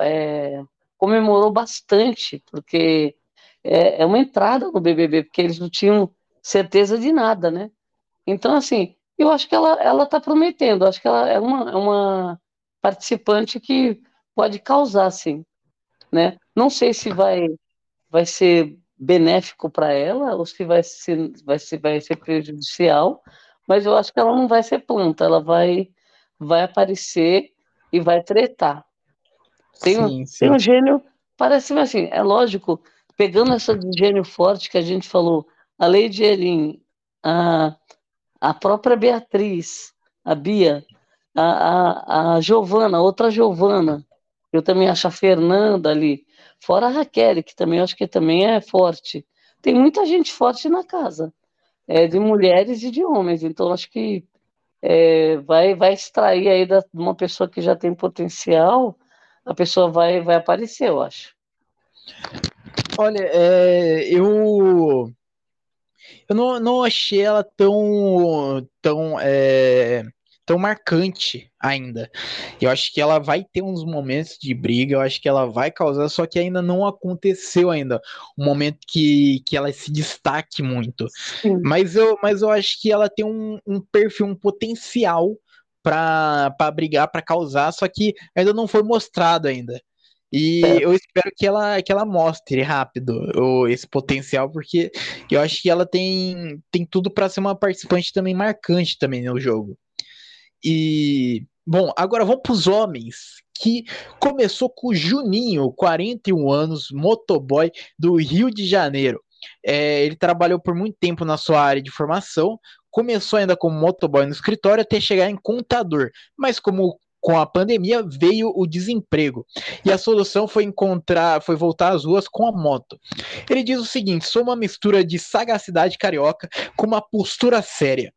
é, comemorou bastante, porque é, é, uma entrada no BBB, porque eles não tinham certeza de nada, né? Então, assim, eu acho que ela, ela tá prometendo, acho que ela é uma, é uma participante que pode causar, sim, né? Não sei se vai, vai ser benéfico para ela ou se vai ser, vai ser, vai ser prejudicial, mas eu acho que ela não vai ser planta, ela vai, vai aparecer e vai tretar. Tem, sim, um, sim. tem um gênio, parece assim, é lógico, pegando essa de gênio forte que a gente falou, a Lady Elin, a, a própria Beatriz, a Bia, a, a, a Giovana, outra Giovana, eu também acho a Fernanda ali, fora a Raquel, que também acho que também é forte. Tem muita gente forte na casa é, de mulheres e de homens. Então, acho que é, vai, vai extrair aí de uma pessoa que já tem potencial, a pessoa vai, vai aparecer, eu acho. Olha, é, eu eu não, não achei ela tão tão é, tão marcante ainda. Eu acho que ela vai ter uns momentos de briga, eu acho que ela vai causar, só que ainda não aconteceu ainda um momento que, que ela se destaque muito. Mas eu, mas eu acho que ela tem um, um perfil, um potencial para brigar, para causar, só que ainda não foi mostrado ainda. E é. eu espero que ela, que ela mostre rápido o, esse potencial, porque eu acho que ela tem, tem tudo para ser uma participante também marcante também no jogo. E, bom, agora vamos para os homens, que começou com o Juninho, 41 anos, motoboy do Rio de Janeiro. É, ele trabalhou por muito tempo na sua área de formação, começou ainda como motoboy no escritório até chegar em contador, mas como com a pandemia veio o desemprego e a solução foi encontrar, foi voltar às ruas com a moto. Ele diz o seguinte: sou uma mistura de sagacidade carioca com uma postura séria.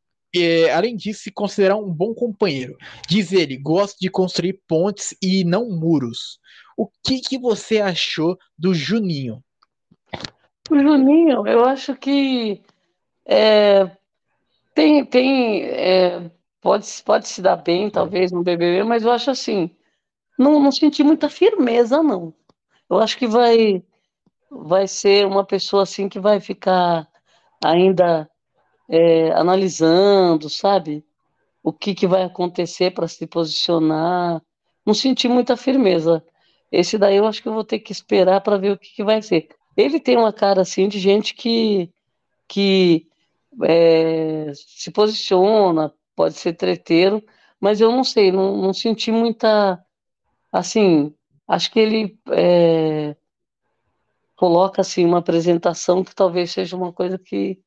Além disso, se considerar um bom companheiro. Diz ele, gosta de construir pontes e não muros. O que, que você achou do Juninho? O Juninho, eu acho que é, tem, tem é, pode, pode se dar bem, talvez, no BBB, mas eu acho assim, não, não senti muita firmeza, não. Eu acho que vai, vai ser uma pessoa assim que vai ficar ainda é, analisando, sabe? O que, que vai acontecer para se posicionar. Não senti muita firmeza. Esse daí eu acho que eu vou ter que esperar para ver o que, que vai ser. Ele tem uma cara assim de gente que, que é, se posiciona, pode ser treteiro, mas eu não sei, não, não senti muita. Assim, acho que ele é, coloca assim uma apresentação que talvez seja uma coisa que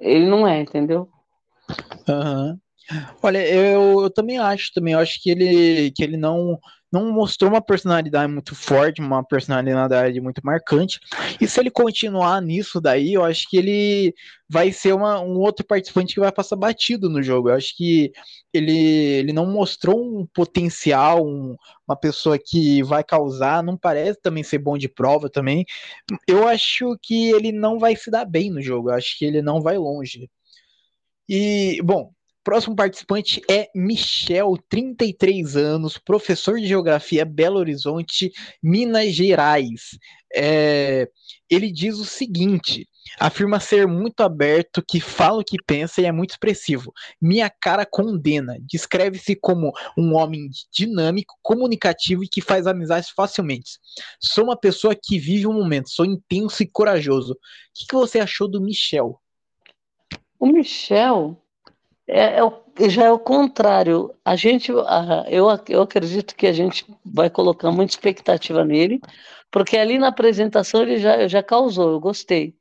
ele não é, entendeu? Uhum. Olha, eu, eu também acho, também eu acho que ele, que ele não, não mostrou uma personalidade muito forte, uma personalidade muito marcante. E se ele continuar nisso daí, eu acho que ele vai ser uma, um outro participante que vai passar batido no jogo. Eu acho que ele, ele não mostrou um potencial, um, uma pessoa que vai causar, não parece também ser bom de prova também. Eu acho que ele não vai se dar bem no jogo. Eu acho que ele não vai longe. E, bom, Próximo participante é Michel, 33 anos, professor de Geografia, Belo Horizonte, Minas Gerais. É, ele diz o seguinte: afirma ser muito aberto, que fala o que pensa e é muito expressivo. Minha cara condena. Descreve-se como um homem dinâmico, comunicativo e que faz amizades facilmente. Sou uma pessoa que vive um momento, sou intenso e corajoso. O que, que você achou do Michel? O Michel, é, é, já é o contrário. A gente, eu, eu acredito que a gente vai colocar muita expectativa nele, porque ali na apresentação ele já, já causou, eu gostei.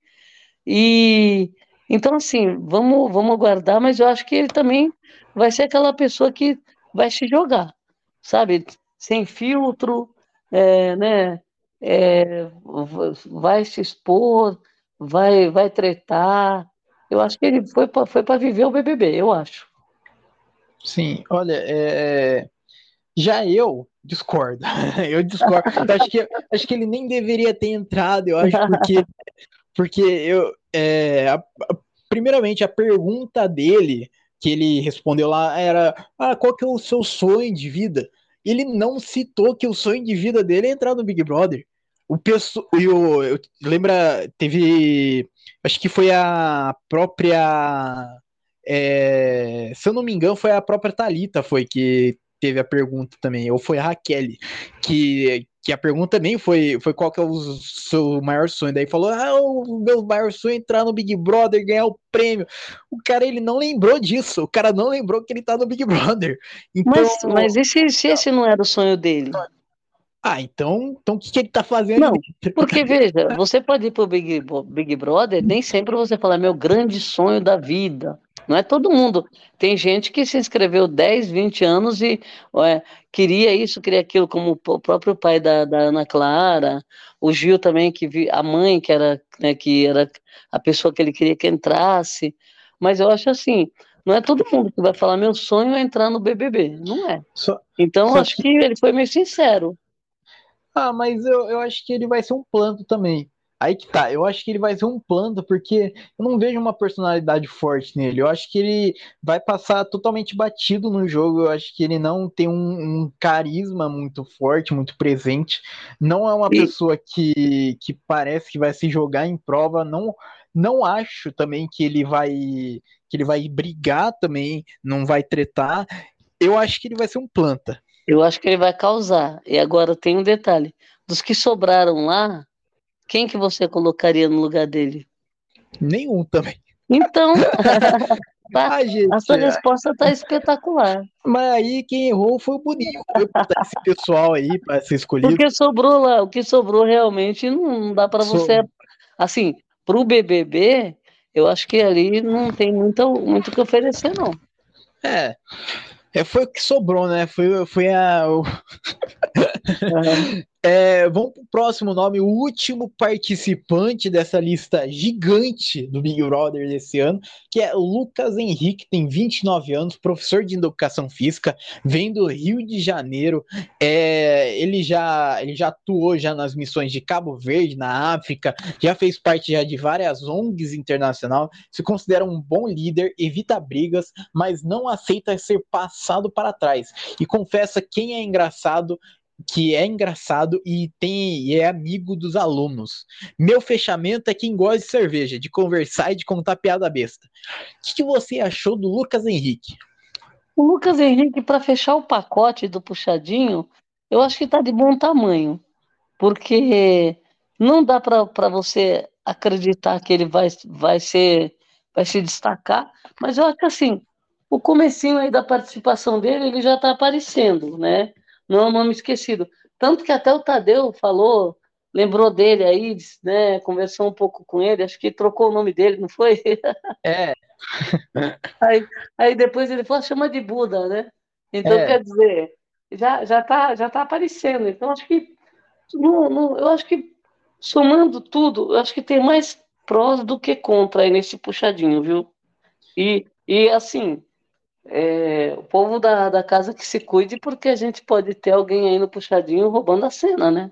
E então, assim, vamos, vamos aguardar, mas eu acho que ele também vai ser aquela pessoa que vai se jogar, sabe? Sem filtro, é, né? É, vai se expor, vai, vai tretar, eu acho que ele foi para foi viver o BBB, eu acho. Sim, olha, é... já eu discordo. eu discordo. acho, que, acho que ele nem deveria ter entrado, eu acho, porque, porque eu. É, primeiramente, a pergunta dele, que ele respondeu lá, era: ah, qual que é o seu sonho de vida? Ele não citou que o sonho de vida dele é entrar no Big Brother. O pessoal, eu, eu lembra, teve acho que foi a própria. É, se eu não me engano, foi a própria Talita foi que teve a pergunta também, ou foi a Raquel, que, que a pergunta também foi, foi qual que é o seu maior sonho. Daí falou: Ah, o meu maior sonho é entrar no Big Brother, ganhar o prêmio. O cara, ele não lembrou disso. O cara não lembrou que ele tá no Big Brother. Então, mas, mas e se, se esse não era o sonho dele? Ah, então, então o que, que ele tá fazendo? Não, porque veja, você pode ir pro Big, Big Brother, nem sempre você fala meu grande sonho da vida. Não é todo mundo. Tem gente que se inscreveu 10, 20 anos e é, queria isso, queria aquilo, como o próprio pai da, da Ana Clara, o Gil também, que vi, a mãe, que era, né, que era a pessoa que ele queria que entrasse. Mas eu acho assim, não é todo mundo que vai falar meu sonho é entrar no BBB, não é. Só, então só acho que... que ele foi meio sincero. Ah, mas eu, eu acho que ele vai ser um plano também. Aí que tá, eu acho que ele vai ser um planta, porque eu não vejo uma personalidade forte nele. Eu acho que ele vai passar totalmente batido no jogo. Eu acho que ele não tem um, um carisma muito forte, muito presente. Não é uma e... pessoa que, que parece que vai se jogar em prova. Não, não acho também que ele vai que ele vai brigar também, não vai tretar. Eu acho que ele vai ser um planta. Eu acho que ele vai causar. E agora tem um detalhe: dos que sobraram lá, quem que você colocaria no lugar dele? Nenhum também. Então, tá, ah, gente, a sua resposta está espetacular. Mas aí quem errou foi o Boninho. Foi esse pessoal aí para ser escolhido. O que sobrou lá, o que sobrou realmente não dá para você. Assim, para o BBB, eu acho que ali não tem muito, muito que oferecer, não. É. É, foi o que sobrou, né? Foi, foi a. É, vamos para o próximo nome, o último participante dessa lista gigante do Big Brother desse ano, que é Lucas Henrique, tem 29 anos, professor de educação física, vem do Rio de Janeiro. É, ele, já, ele já atuou já nas missões de Cabo Verde, na África, já fez parte já de várias ONGs internacional, se considera um bom líder, evita brigas, mas não aceita ser passado para trás. E confessa quem é engraçado que é engraçado e tem e é amigo dos alunos. Meu fechamento é quem gosta de cerveja, de conversar e de contar piada besta. O que, que você achou do Lucas Henrique? O Lucas Henrique, para fechar o pacote do puxadinho, eu acho que está de bom tamanho, porque não dá para você acreditar que ele vai, vai ser vai se destacar, mas eu acho que assim, o comecinho aí da participação dele, ele já está aparecendo, né? Não é um nome esquecido. Tanto que até o Tadeu falou, lembrou dele aí, né? Conversou um pouco com ele, acho que trocou o nome dele, não foi? É. aí, aí depois ele falou, chama de Buda, né? Então, é. quer dizer, já, já, tá, já tá aparecendo. Então, acho que não, não, eu acho que somando tudo, eu acho que tem mais prós do que contra aí nesse puxadinho, viu? E, e assim, é, o povo da, da casa que se cuide, porque a gente pode ter alguém aí no puxadinho roubando a cena, né?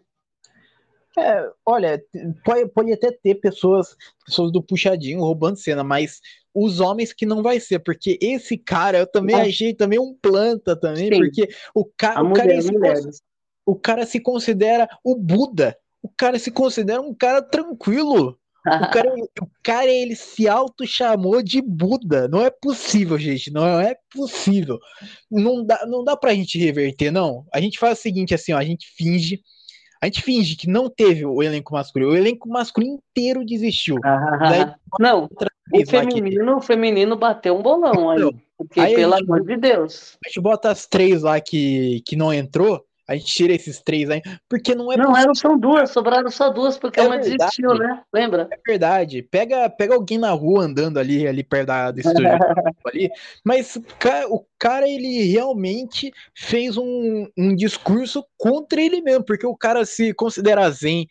É, olha, pode, pode até ter pessoas, pessoas do puxadinho roubando cena, mas os homens que não vai ser, porque esse cara eu também achei também um planta também, Sim. porque o, ca o, mulher, cara se, o cara se considera o Buda, o cara se considera um cara tranquilo. O cara, o cara, ele se auto-chamou de Buda. Não é possível, gente. Não é possível. Não dá, não dá pra gente reverter, não. A gente faz o seguinte, assim, ó, a gente finge. A gente finge que não teve o elenco masculino. O elenco masculino inteiro desistiu. Daí, não, o feminino, o feminino bateu um bolão aí. Porque, aí pelo gente, amor de Deus. A gente bota as três lá que, que não entrou. A gente tira esses três aí, porque não é Não, eram só duas, sobraram só duas, porque é uma desistiu, né? Lembra? É verdade. Pega, pega alguém na rua andando ali, ali perto da, do estúdio ali. Mas o cara, ele realmente fez um, um discurso contra ele mesmo, porque o cara se considera zen,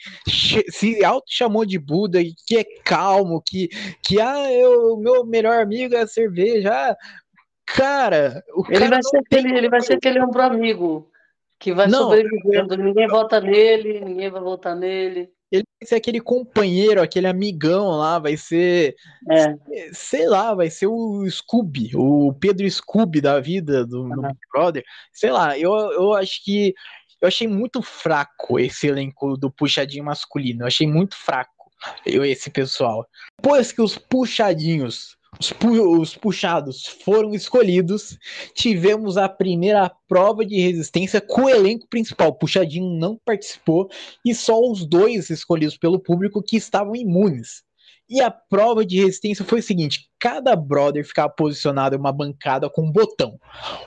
se auto-chamou de Buda, que é calmo, que, que ah, eu, meu melhor amigo é cerveja. Ah, cara, o ele cara vai ser aquele, ele vai ser aquele ombro amigo que vai não, sobrevivendo, ninguém vota nele, ninguém vai votar nele. Ele vai ser aquele companheiro, aquele amigão lá, vai ser. É. Sei lá, vai ser o Scooby, o Pedro Scooby da vida do, uhum. do Big Brother. Sei lá, eu, eu acho que. Eu achei muito fraco esse elenco do puxadinho masculino. Eu achei muito fraco eu, esse pessoal. Depois que os puxadinhos os, pu os puxados foram escolhidos, tivemos a primeira prova de resistência com o elenco principal. Puxadinho não participou e só os dois escolhidos pelo público que estavam imunes. E a prova de resistência foi o seguinte: cada brother ficava posicionado em uma bancada com um botão.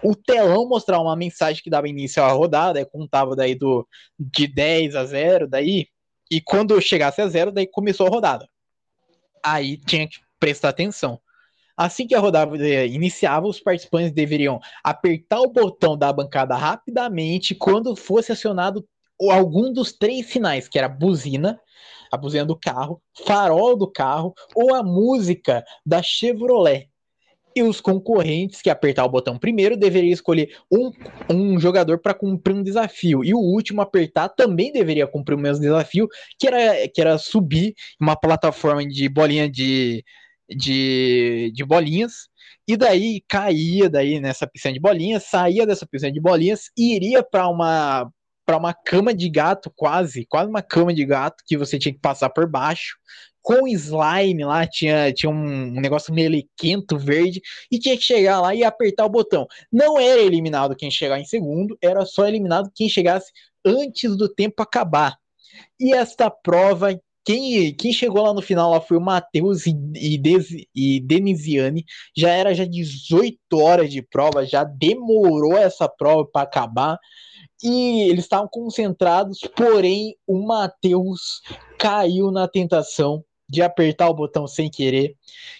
O telão mostrava uma mensagem que dava início à rodada, contava daí do de 10 a 0, daí, e quando chegasse a zero, daí começou a rodada. Aí tinha que prestar atenção. Assim que a rodada iniciava, os participantes deveriam apertar o botão da bancada rapidamente quando fosse acionado algum dos três sinais, que era buzina, a buzina do carro, farol do carro ou a música da Chevrolet. e os concorrentes que apertar o botão primeiro deveriam escolher um, um jogador para cumprir um desafio. E o último apertar também deveria cumprir o mesmo desafio, que era, que era subir uma plataforma de bolinha de, de, de bolinhas. E daí caía daí nessa piscina de bolinhas, saía dessa piscina de bolinhas e iria para uma para uma cama de gato, quase, quase uma cama de gato que você tinha que passar por baixo com slime lá, tinha, tinha um negócio melequento verde, e tinha que chegar lá e apertar o botão. Não era eliminado quem chegar em segundo, era só eliminado quem chegasse antes do tempo acabar. E esta prova, quem, quem chegou lá no final lá foi o Matheus e, e, e Denisiane. Já era já 18 horas de prova, já demorou essa prova para acabar. E eles estavam concentrados, porém o Matheus caiu na tentação de apertar o botão sem querer.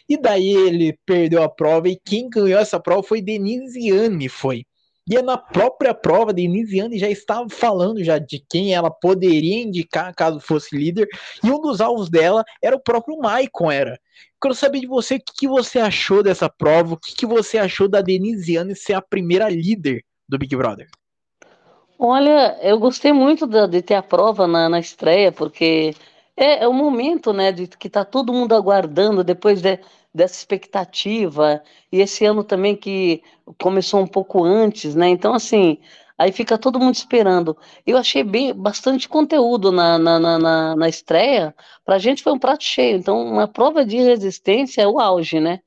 E daí ele perdeu a prova e quem ganhou essa prova foi Denisiane, foi. E é na própria prova, Denisiane já estava falando já de quem ela poderia indicar caso fosse líder, e um dos alvos dela era o próprio Maicon, era. Quero saber de você o que, que você achou dessa prova, o que, que você achou da Denisiane ser a primeira líder do Big Brother. Olha, eu gostei muito de, de ter a prova na, na estreia, porque é, é o momento, né, de que está todo mundo aguardando depois de, dessa expectativa, e esse ano também que começou um pouco antes, né? Então, assim, aí fica todo mundo esperando. Eu achei bem bastante conteúdo na, na, na, na estreia, para a gente foi um prato cheio. Então, uma prova de resistência é o auge, né?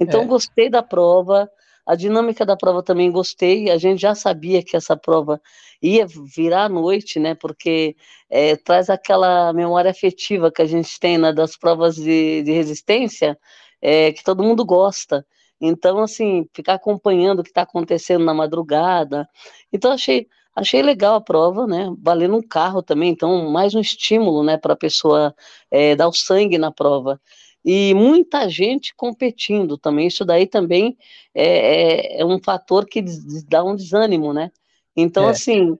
Então, é. gostei da prova. A dinâmica da prova também gostei. A gente já sabia que essa prova ia virar à noite, né? Porque é, traz aquela memória afetiva que a gente tem né, das provas de, de resistência, é, que todo mundo gosta. Então, assim, ficar acompanhando o que está acontecendo na madrugada. Então, achei, achei legal a prova, né? Valendo um carro também, então, mais um estímulo, né, para a pessoa é, dar o sangue na prova e muita gente competindo também. Isso daí também é, é, é um fator que dá um desânimo, né? Então, é. assim,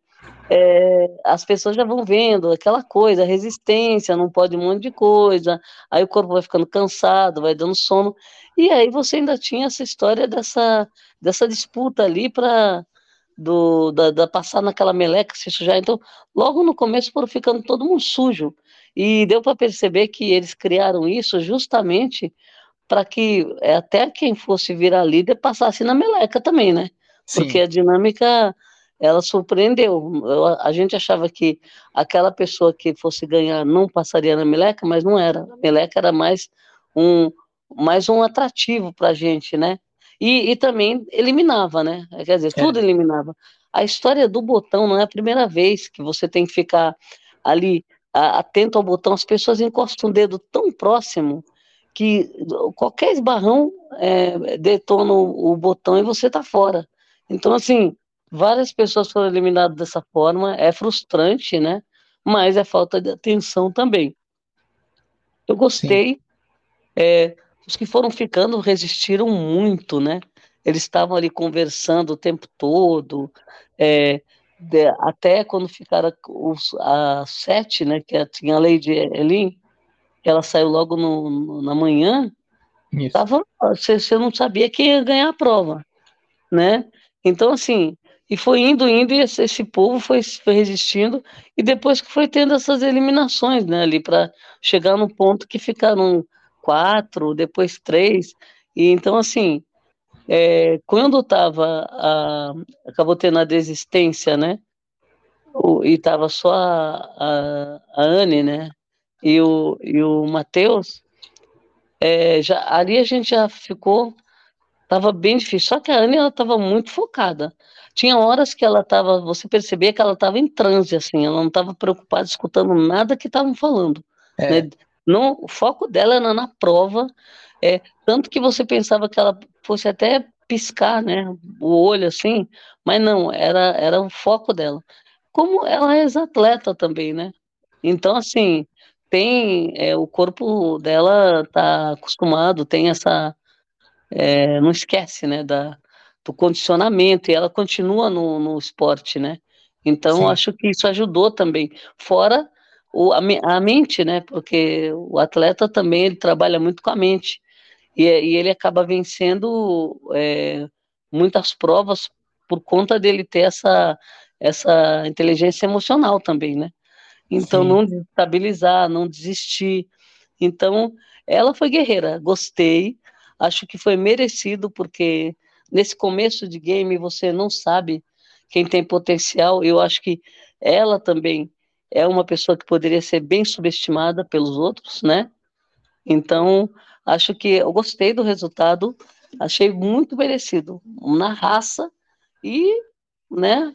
é, as pessoas já vão vendo aquela coisa, resistência, não pode um monte de coisa, aí o corpo vai ficando cansado, vai dando sono, e aí você ainda tinha essa história dessa, dessa disputa ali para da, da, passar naquela meleca, se sujar. Então, logo no começo foram ficando todo mundo sujo. E deu para perceber que eles criaram isso justamente para que é, até quem fosse virar líder passasse na meleca também, né? Sim. Porque a dinâmica ela surpreendeu. Eu, a gente achava que aquela pessoa que fosse ganhar não passaria na meleca, mas não era. A meleca era mais um, mais um atrativo para a gente, né? E, e, também eliminava, né? Quer dizer, tudo é. eliminava. A história do botão não é a primeira vez que você tem que ficar ali atento ao botão. As pessoas encostam o dedo tão próximo que qualquer esbarrão é, detona o, o botão e você está fora. Então, assim, Várias pessoas foram eliminadas dessa forma, é frustrante, né? Mas é falta de atenção também. Eu gostei. É, os que foram ficando resistiram muito, né? Eles estavam ali conversando o tempo todo, é, de, até quando ficaram os, a sete, né? Que tinha a Lady Elin, que ela saiu logo no, no, na manhã. Tava, você, você não sabia quem ia ganhar a prova, né? Então, assim, e foi indo, indo, e esse, esse povo foi, foi, resistindo, e depois que foi tendo essas eliminações, né, ali, para chegar no ponto que ficaram quatro, depois três, e então, assim, é, quando estava, acabou tendo a desistência, né, o, e estava só a, a, a Anne, né, e o, e o Matheus, é, já, ali a gente já ficou, estava bem difícil, só que a Anne, ela estava muito focada, tinha horas que ela estava, você percebia que ela estava em transe, assim, ela não estava preocupada escutando nada que estavam falando. É. Né? Não, o foco dela era na prova, é, tanto que você pensava que ela fosse até piscar, né, o olho assim, mas não, era, era o foco dela. Como ela é ex-atleta também, né? Então, assim, tem, é, o corpo dela tá acostumado, tem essa, é, não esquece, né, da, do condicionamento, e ela continua no, no esporte, né? Então, Sim. acho que isso ajudou também. Fora o, a, a, mente, né? Porque o atleta também ele trabalha muito com a mente. e, e ele acaba vencendo é, muitas provas por conta dele ter essa, essa inteligência emocional também, né? Então, Sim. não desestabilizar, não desistir. Então, ela foi guerreira, gostei, acho que foi merecido, porque nesse começo de game você não sabe quem tem potencial. Eu acho que ela também é uma pessoa que poderia ser bem subestimada pelos outros, né? Então, acho que eu gostei do resultado, achei muito merecido, na raça e, né,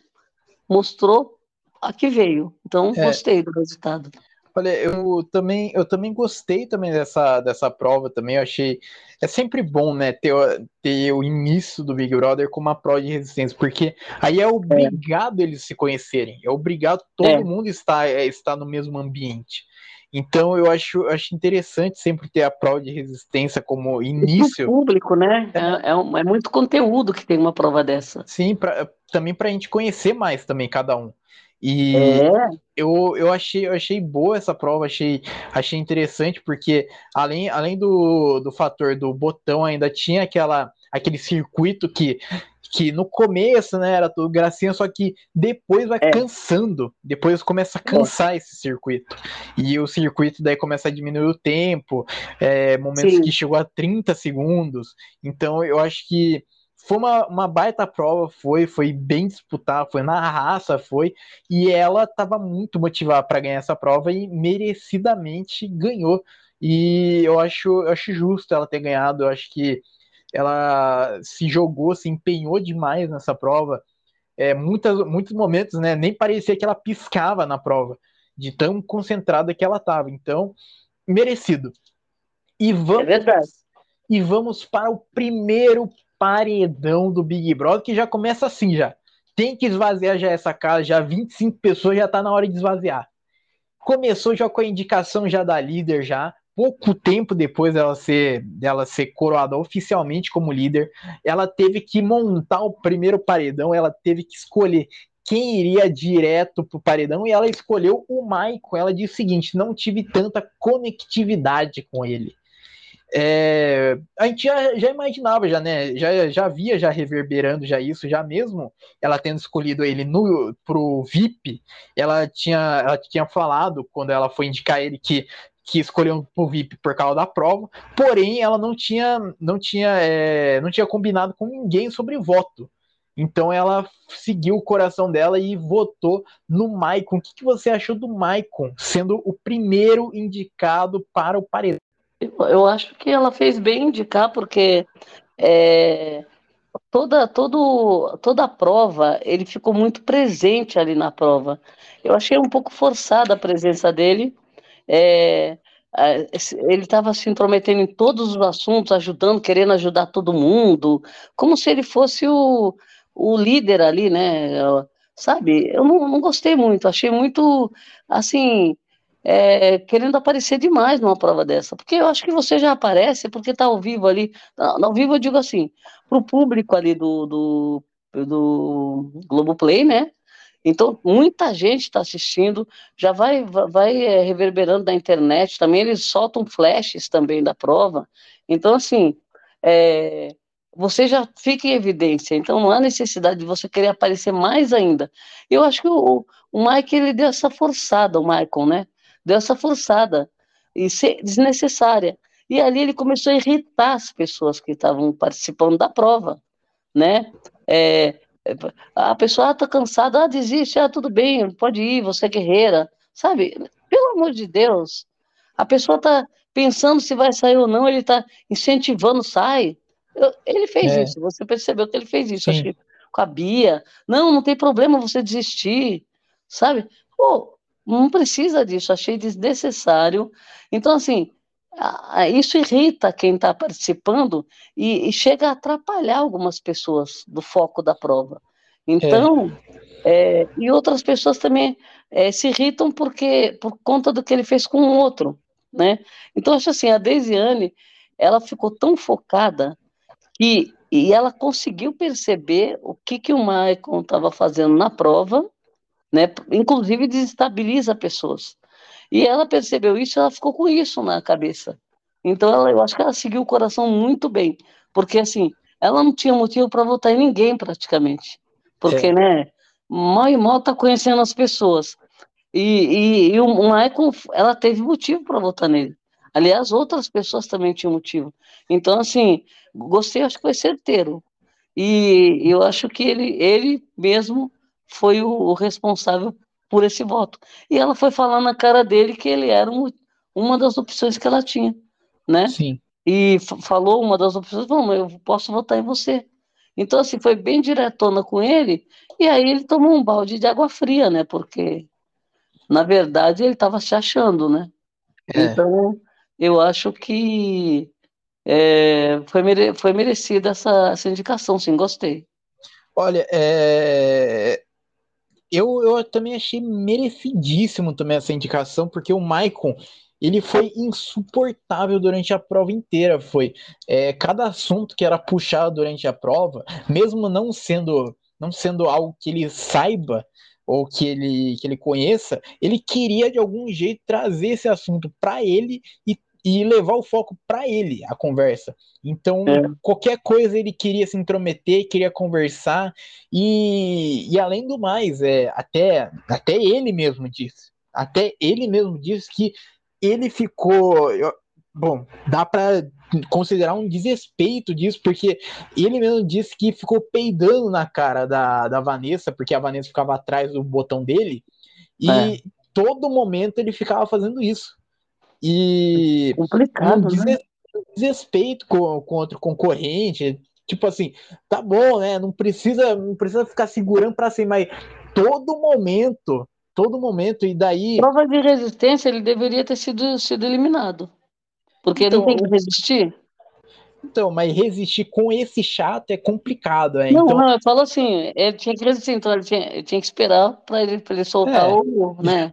mostrou a que veio. Então, é. gostei do resultado. Olha, eu também, eu também gostei também dessa, dessa prova também, eu achei, é sempre bom, né, ter, ter o início do Big Brother com uma prova de resistência, porque aí é obrigado é. eles se conhecerem, é obrigado todo é. mundo estar, é, estar no mesmo ambiente. Então eu acho, acho interessante sempre ter a prova de resistência como início. O público, né? É, é, é, muito conteúdo que tem uma prova dessa. Sim, pra, também para a gente conhecer mais também cada um. E é. eu, eu, achei, eu achei boa essa prova, achei, achei interessante, porque além, além do, do fator do botão, ainda tinha aquela, aquele circuito que, que no começo né, era tudo gracinha, só que depois vai é. cansando, depois começa a cansar é. esse circuito. E o circuito daí começa a diminuir o tempo, é, momentos Sim. que chegou a 30 segundos. Então eu acho que foi uma, uma baita prova, foi, foi bem disputada, foi na raça, foi, e ela estava muito motivada para ganhar essa prova e merecidamente ganhou. E eu acho, eu acho justo ela ter ganhado, eu acho que ela se jogou, se empenhou demais nessa prova. É, muitas, muitos momentos, né, nem parecia que ela piscava na prova, de tão concentrada que ela estava. Então, merecido. E vamos, é. E vamos para o primeiro paredão do Big Brother, que já começa assim já. Tem que esvaziar já essa casa, já 25 pessoas, já tá na hora de esvaziar. Começou já com a indicação já da líder já, pouco tempo depois dela ser, dela ser coroada oficialmente como líder, ela teve que montar o primeiro paredão, ela teve que escolher quem iria direto pro paredão e ela escolheu o Maicon. Ela disse o seguinte: não tive tanta conectividade com ele. É, a gente já, já, imaginava, já, né? Já, já via já reverberando já isso, já mesmo ela tendo escolhido ele no pro VIP, ela tinha, ela tinha falado quando ela foi indicar ele que que escolheu o VIP por causa da prova, porém ela não tinha não tinha é, não tinha combinado com ninguém sobre voto. Então ela seguiu o coração dela e votou no Maicon. O que, que você achou do Maicon sendo o primeiro indicado para o paredão? Eu acho que ela fez bem indicar, porque é, toda, todo, toda a prova, ele ficou muito presente ali na prova. Eu achei um pouco forçada a presença dele. É, ele estava se intrometendo em todos os assuntos, ajudando, querendo ajudar todo mundo, como se ele fosse o, o líder ali, né? Sabe? Eu não, não gostei muito, achei muito, assim, é, querendo aparecer demais numa prova dessa, porque eu acho que você já aparece porque está ao vivo ali, ao vivo eu digo assim, para o público ali do, do, do Globoplay, né? Então, muita gente está assistindo, já vai, vai é, reverberando na internet, também eles soltam flashes também da prova. Então, assim, é, você já fica em evidência, então não há necessidade de você querer aparecer mais ainda. Eu acho que o, o Mike, ele deu essa forçada, o Michael, né? Deu essa forçada e desnecessária. E ali ele começou a irritar as pessoas que estavam participando da prova, né? É, a pessoa está ah, cansada, ah, desiste, ah, tudo bem, pode ir, você é guerreira, sabe? Pelo amor de Deus, a pessoa está pensando se vai sair ou não, ele está incentivando, sai. Eu, ele fez é. isso, você percebeu que ele fez isso, acho que com a Bia. Não, não tem problema você desistir, sabe? Pô, não precisa disso, achei desnecessário. Então, assim, isso irrita quem está participando e, e, chega a atrapalhar algumas pessoas do foco da prova. Então, é. É, e outras pessoas também é, se irritam porque por conta do que ele fez com o outro, né? Então, acho assim, a Desiane, ela ficou tão focada e, e ela conseguiu perceber o que, que o Maicon estava fazendo na prova né? Inclusive desestabiliza pessoas. E ela percebeu isso, ela ficou com isso na cabeça, Então ela, eu acho que ela seguiu o coração muito bem, porque assim, ela não tinha motivo para votar em ninguém praticamente, porque, é. né, mal e mal tá conhecendo as pessoas. E, e, e o Michael, ela teve motivo para votar nele. Aliás, outras pessoas também tinham motivo. Então, assim, gostei, acho que foi certeiro. E eu acho que ele, ele mesmo foi o, responsável por esse voto. E ela foi falar na cara dele que ele era um, uma das opções que ela tinha, né? Sim. E falou uma das opções, falou, eu posso votar em você. Então, assim, foi bem diretona com ele, e aí ele tomou um balde de água fria, né? Porque, na verdade, ele estava se achando, né? É. Então, eu acho que é, foi, mere foi merecida essa, essa indicação, sim, gostei. Olha, é... eu, eu também achei merecidíssimo também essa indicação, porque o Maicon, ele foi insuportável durante a prova inteira, foi. É, cada assunto que era puxado durante a prova, mesmo não sendo, não sendo algo que ele saiba, ou que ele, que ele conheça, ele queria de algum jeito trazer esse assunto para ele e e levar o foco para ele, a conversa. Então, é. qualquer coisa ele queria se intrometer, queria conversar, e, e além do mais, é, até, até ele mesmo disse, até ele mesmo disse que ele ficou. Bom, dá para considerar um desrespeito disso, porque ele mesmo disse que ficou peidando na cara da, da Vanessa, porque a Vanessa ficava atrás do botão dele, e é. todo momento ele ficava fazendo isso. E complicado, um né? desrespeito com, com outro concorrente. Tipo assim, tá bom, né? Não precisa, não precisa ficar segurando para cima, mas todo momento, todo momento, e daí. Prova de resistência, ele deveria ter sido, sido eliminado. Porque então, não tem que resistir. Então, mas resistir com esse chato é complicado. É? Não, então... não, eu falo assim, ele tinha que resistir, então ele tinha, ele tinha que esperar para ele, ele soltar é. o, né?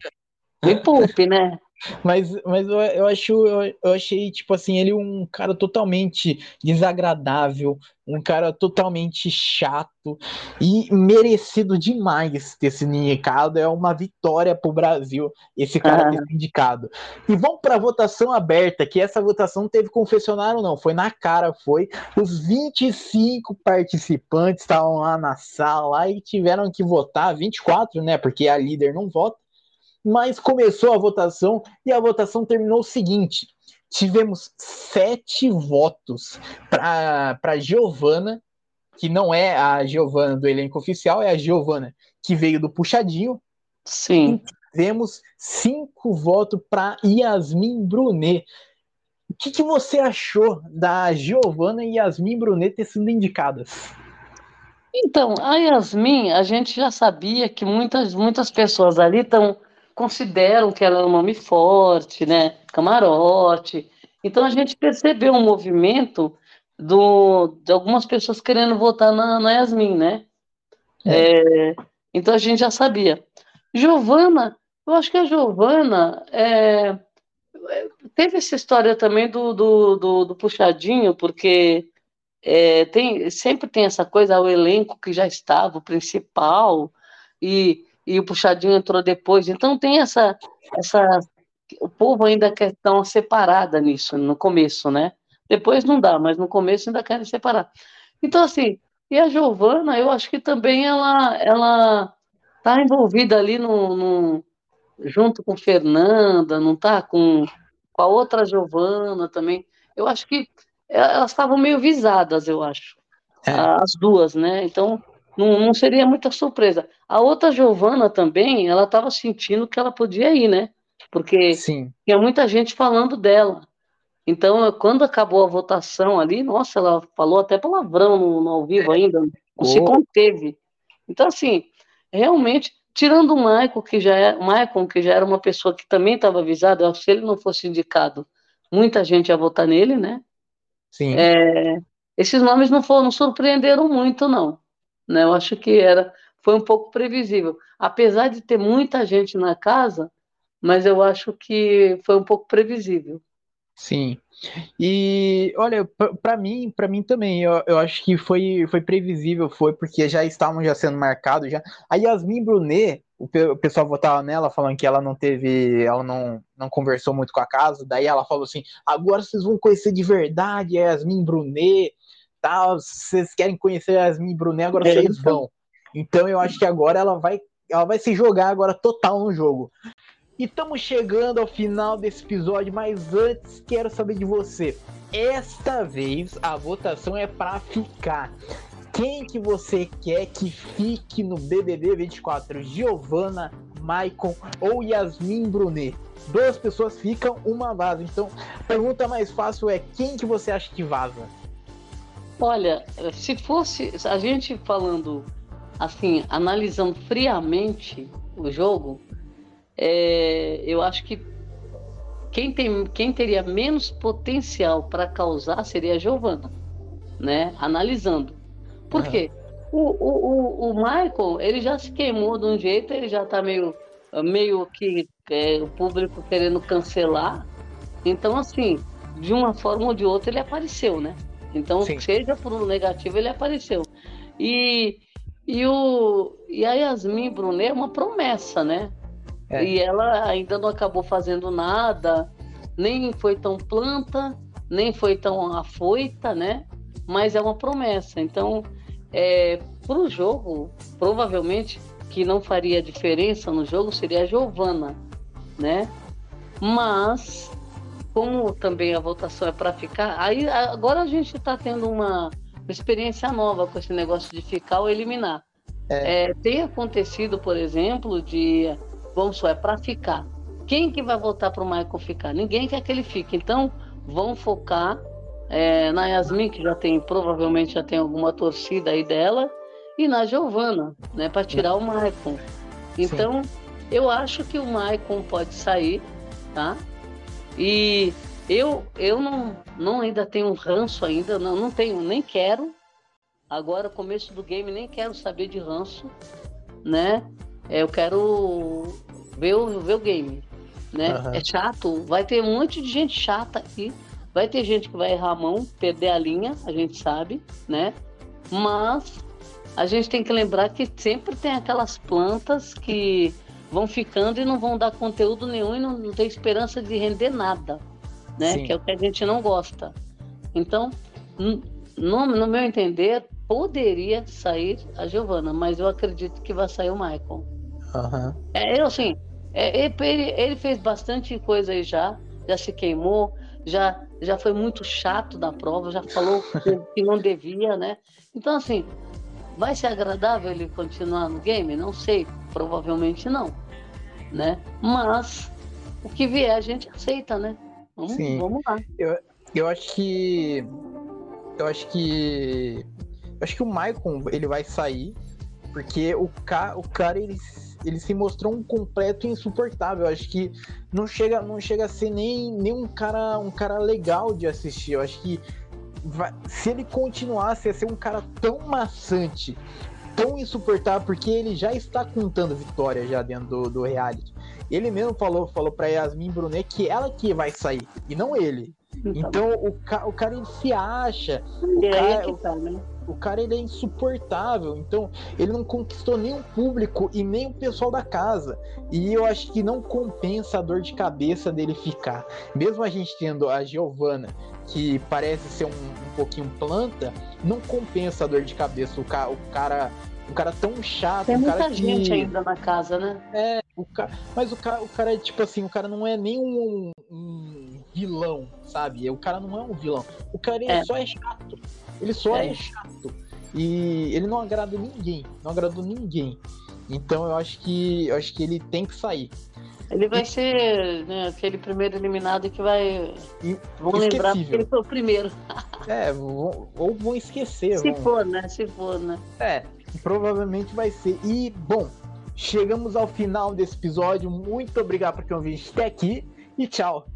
O poupe, né? Mas, mas eu, eu acho, eu, eu, achei, tipo assim, ele um cara totalmente desagradável, um cara totalmente chato e merecido demais ter sido indicado. É uma vitória pro Brasil esse cara ter sido indicado. E vamos pra votação aberta, que essa votação não teve confessionário, não. Foi na cara, foi. Os 25 participantes estavam lá na sala e tiveram que votar, 24, né? Porque a líder não vota mas começou a votação e a votação terminou o seguinte: tivemos sete votos para Giovana, que não é a Giovana do elenco oficial, é a Giovana que veio do Puxadinho. Sim. E tivemos cinco votos para Yasmin Brunet. O que, que, você achou da Giovana e Yasmin Brunet ter sido indicadas? Então, a Yasmin, a gente já sabia que muitas, muitas pessoas ali estão consideram que ela é um nome forte, né? Camarote. Então a gente percebeu um movimento do, de algumas pessoas querendo votar na, na Yasmin, né? É. É, então a gente já sabia. Giovana, eu acho que a Giovana é, teve essa história também do, do, do, do puxadinho, porque é, tem, sempre tem essa coisa, o elenco que já estava, o principal, e e o puxadinho entrou depois. Então tem essa essa o povo ainda quer tão separada nisso no começo, né? Depois não dá, mas no começo ainda querem separar. Então assim, e a Giovana, eu acho que também ela ela tá envolvida ali no, no junto com Fernanda, não tá com, com a outra Giovana também. Eu acho que elas estavam meio visadas, eu acho. É. As duas, né? Então, não, não seria muita surpresa. A outra Giovana também, ela estava sentindo que ela podia ir, né? Porque Sim. tinha muita gente falando dela. Então, quando acabou a votação ali, nossa, ela falou até palavrão no, no ao vivo ainda, não oh. se conteve. Então, assim, realmente, tirando o Michael, que já é, Michael, que já era uma pessoa que também estava avisada, se ele não fosse indicado, muita gente ia votar nele, né? Sim. É, esses nomes não foram, não surpreenderam muito, não. Né? Eu acho que era, foi um pouco previsível. Apesar de ter muita gente na casa, mas eu acho que foi um pouco previsível. Sim. E olha, para mim, para mim também, eu, eu acho que foi, foi previsível, foi porque já estavam já sendo marcados já. A Yasmin Brunet, o, o pessoal votava nela falando que ela não teve, ela não, não conversou muito com a casa, daí ela falou assim, agora vocês vão conhecer de verdade a Yasmin Brunet, tal, vocês querem conhecer a Yasmin Brunet, agora é, vocês então. vão. Então eu acho que agora ela vai, ela vai se jogar agora total no jogo. E estamos chegando ao final desse episódio, mas antes quero saber de você. Esta vez a votação é para ficar. Quem que você quer que fique no BBB 24? Giovana, Maicon ou Yasmin Brunet? Duas pessoas ficam, uma vaza. Então, a pergunta mais fácil é quem que você acha que vaza? Olha, se fosse a gente falando assim, analisando friamente o jogo, é, eu acho que quem, tem, quem teria menos potencial para causar seria a Giovana, né? Analisando. Por uhum. quê? O, o, o, o Michael, ele já se queimou de um jeito, ele já está meio, meio que é, o público querendo cancelar. Então, assim, de uma forma ou de outra, ele apareceu, né? Então, Sim. seja por um negativo, ele apareceu. E, e, o, e a Yasmin Brunet é uma promessa, né? É. E ela ainda não acabou fazendo nada, nem foi tão planta, nem foi tão afoita, né? Mas é uma promessa. Então, é, para o jogo, provavelmente que não faria diferença no jogo seria a Giovana, né? Mas como também a votação é para ficar, aí agora a gente está tendo uma, experiência nova com esse negócio de ficar ou eliminar. É. É, tem acontecido, por exemplo, de vamos só, é para ficar. Quem que vai votar para o Michael ficar? Ninguém quer que ele fique. Então, vão focar é, na Yasmin, que já tem, provavelmente já tem alguma torcida aí dela, e na Giovana, né, para tirar o Michael. Então, Sim. eu acho que o Michael pode sair, tá? E eu, eu não, não ainda tenho ranço ainda, não, não tenho, nem quero. Agora, começo do game, nem quero saber de ranço, né? É, eu quero ver o, ver o game. Né? Uhum. É chato, vai ter um monte de gente chata aqui. Vai ter gente que vai errar a mão, perder a linha, a gente sabe, né? Mas a gente tem que lembrar que sempre tem aquelas plantas que vão ficando e não vão dar conteúdo nenhum e não, não tem esperança de render nada, né? Sim. Que é o que a gente não gosta. Então, no, no meu entender, poderia sair a Giovana, mas eu acredito que vai sair o Michael. Uhum. É, eu assim, é, ele, ele fez bastante coisa aí já, já se queimou, já, já foi muito chato na prova, já falou que não devia, né? Então, assim, vai ser agradável ele continuar no game? Não sei, provavelmente não, né? Mas o que vier a gente aceita, né? Vamos, Sim. vamos lá. Eu, eu acho que eu acho que eu acho que o Maicon ele vai sair porque o, ca, o cara ele ele se mostrou um completo insuportável. Acho que não chega, não chega a ser nem, nem um cara um cara legal de assistir. Eu acho que vai, se ele continuasse a ser um cara tão maçante, tão insuportável, porque ele já está contando vitória já dentro do, do reality. Ele mesmo falou, falou para Yasmin Brunet que ela que vai sair e não ele. Então, o, ca, o cara ele se acha. O é cara, que tá, né? o cara ele é insuportável, então ele não conquistou nem o público e nem o pessoal da casa. E eu acho que não compensa a dor de cabeça dele ficar. Mesmo a gente tendo a Giovana, que parece ser um, um pouquinho planta, não compensa a dor de cabeça. O, ca, o cara. Um cara tão chato. Tem um muita gente que... ainda na casa, né? É, o cara, mas o cara, o cara é tipo assim, o cara não é nem um, um vilão, sabe? O cara não é um vilão. O cara é. só é chato. Ele só é. é chato. E ele não agrada ninguém. Não agradou ninguém. Então eu acho que eu acho que ele tem que sair. Ele vai e... ser né, aquele primeiro eliminado que vai. E... Vão lembrar que ele foi o primeiro. é, vão, ou vão esquecer. Se vão... for, né? Se for, né? É, provavelmente vai ser. E, bom, chegamos ao final desse episódio. Muito obrigado por quem ouviu até aqui e tchau.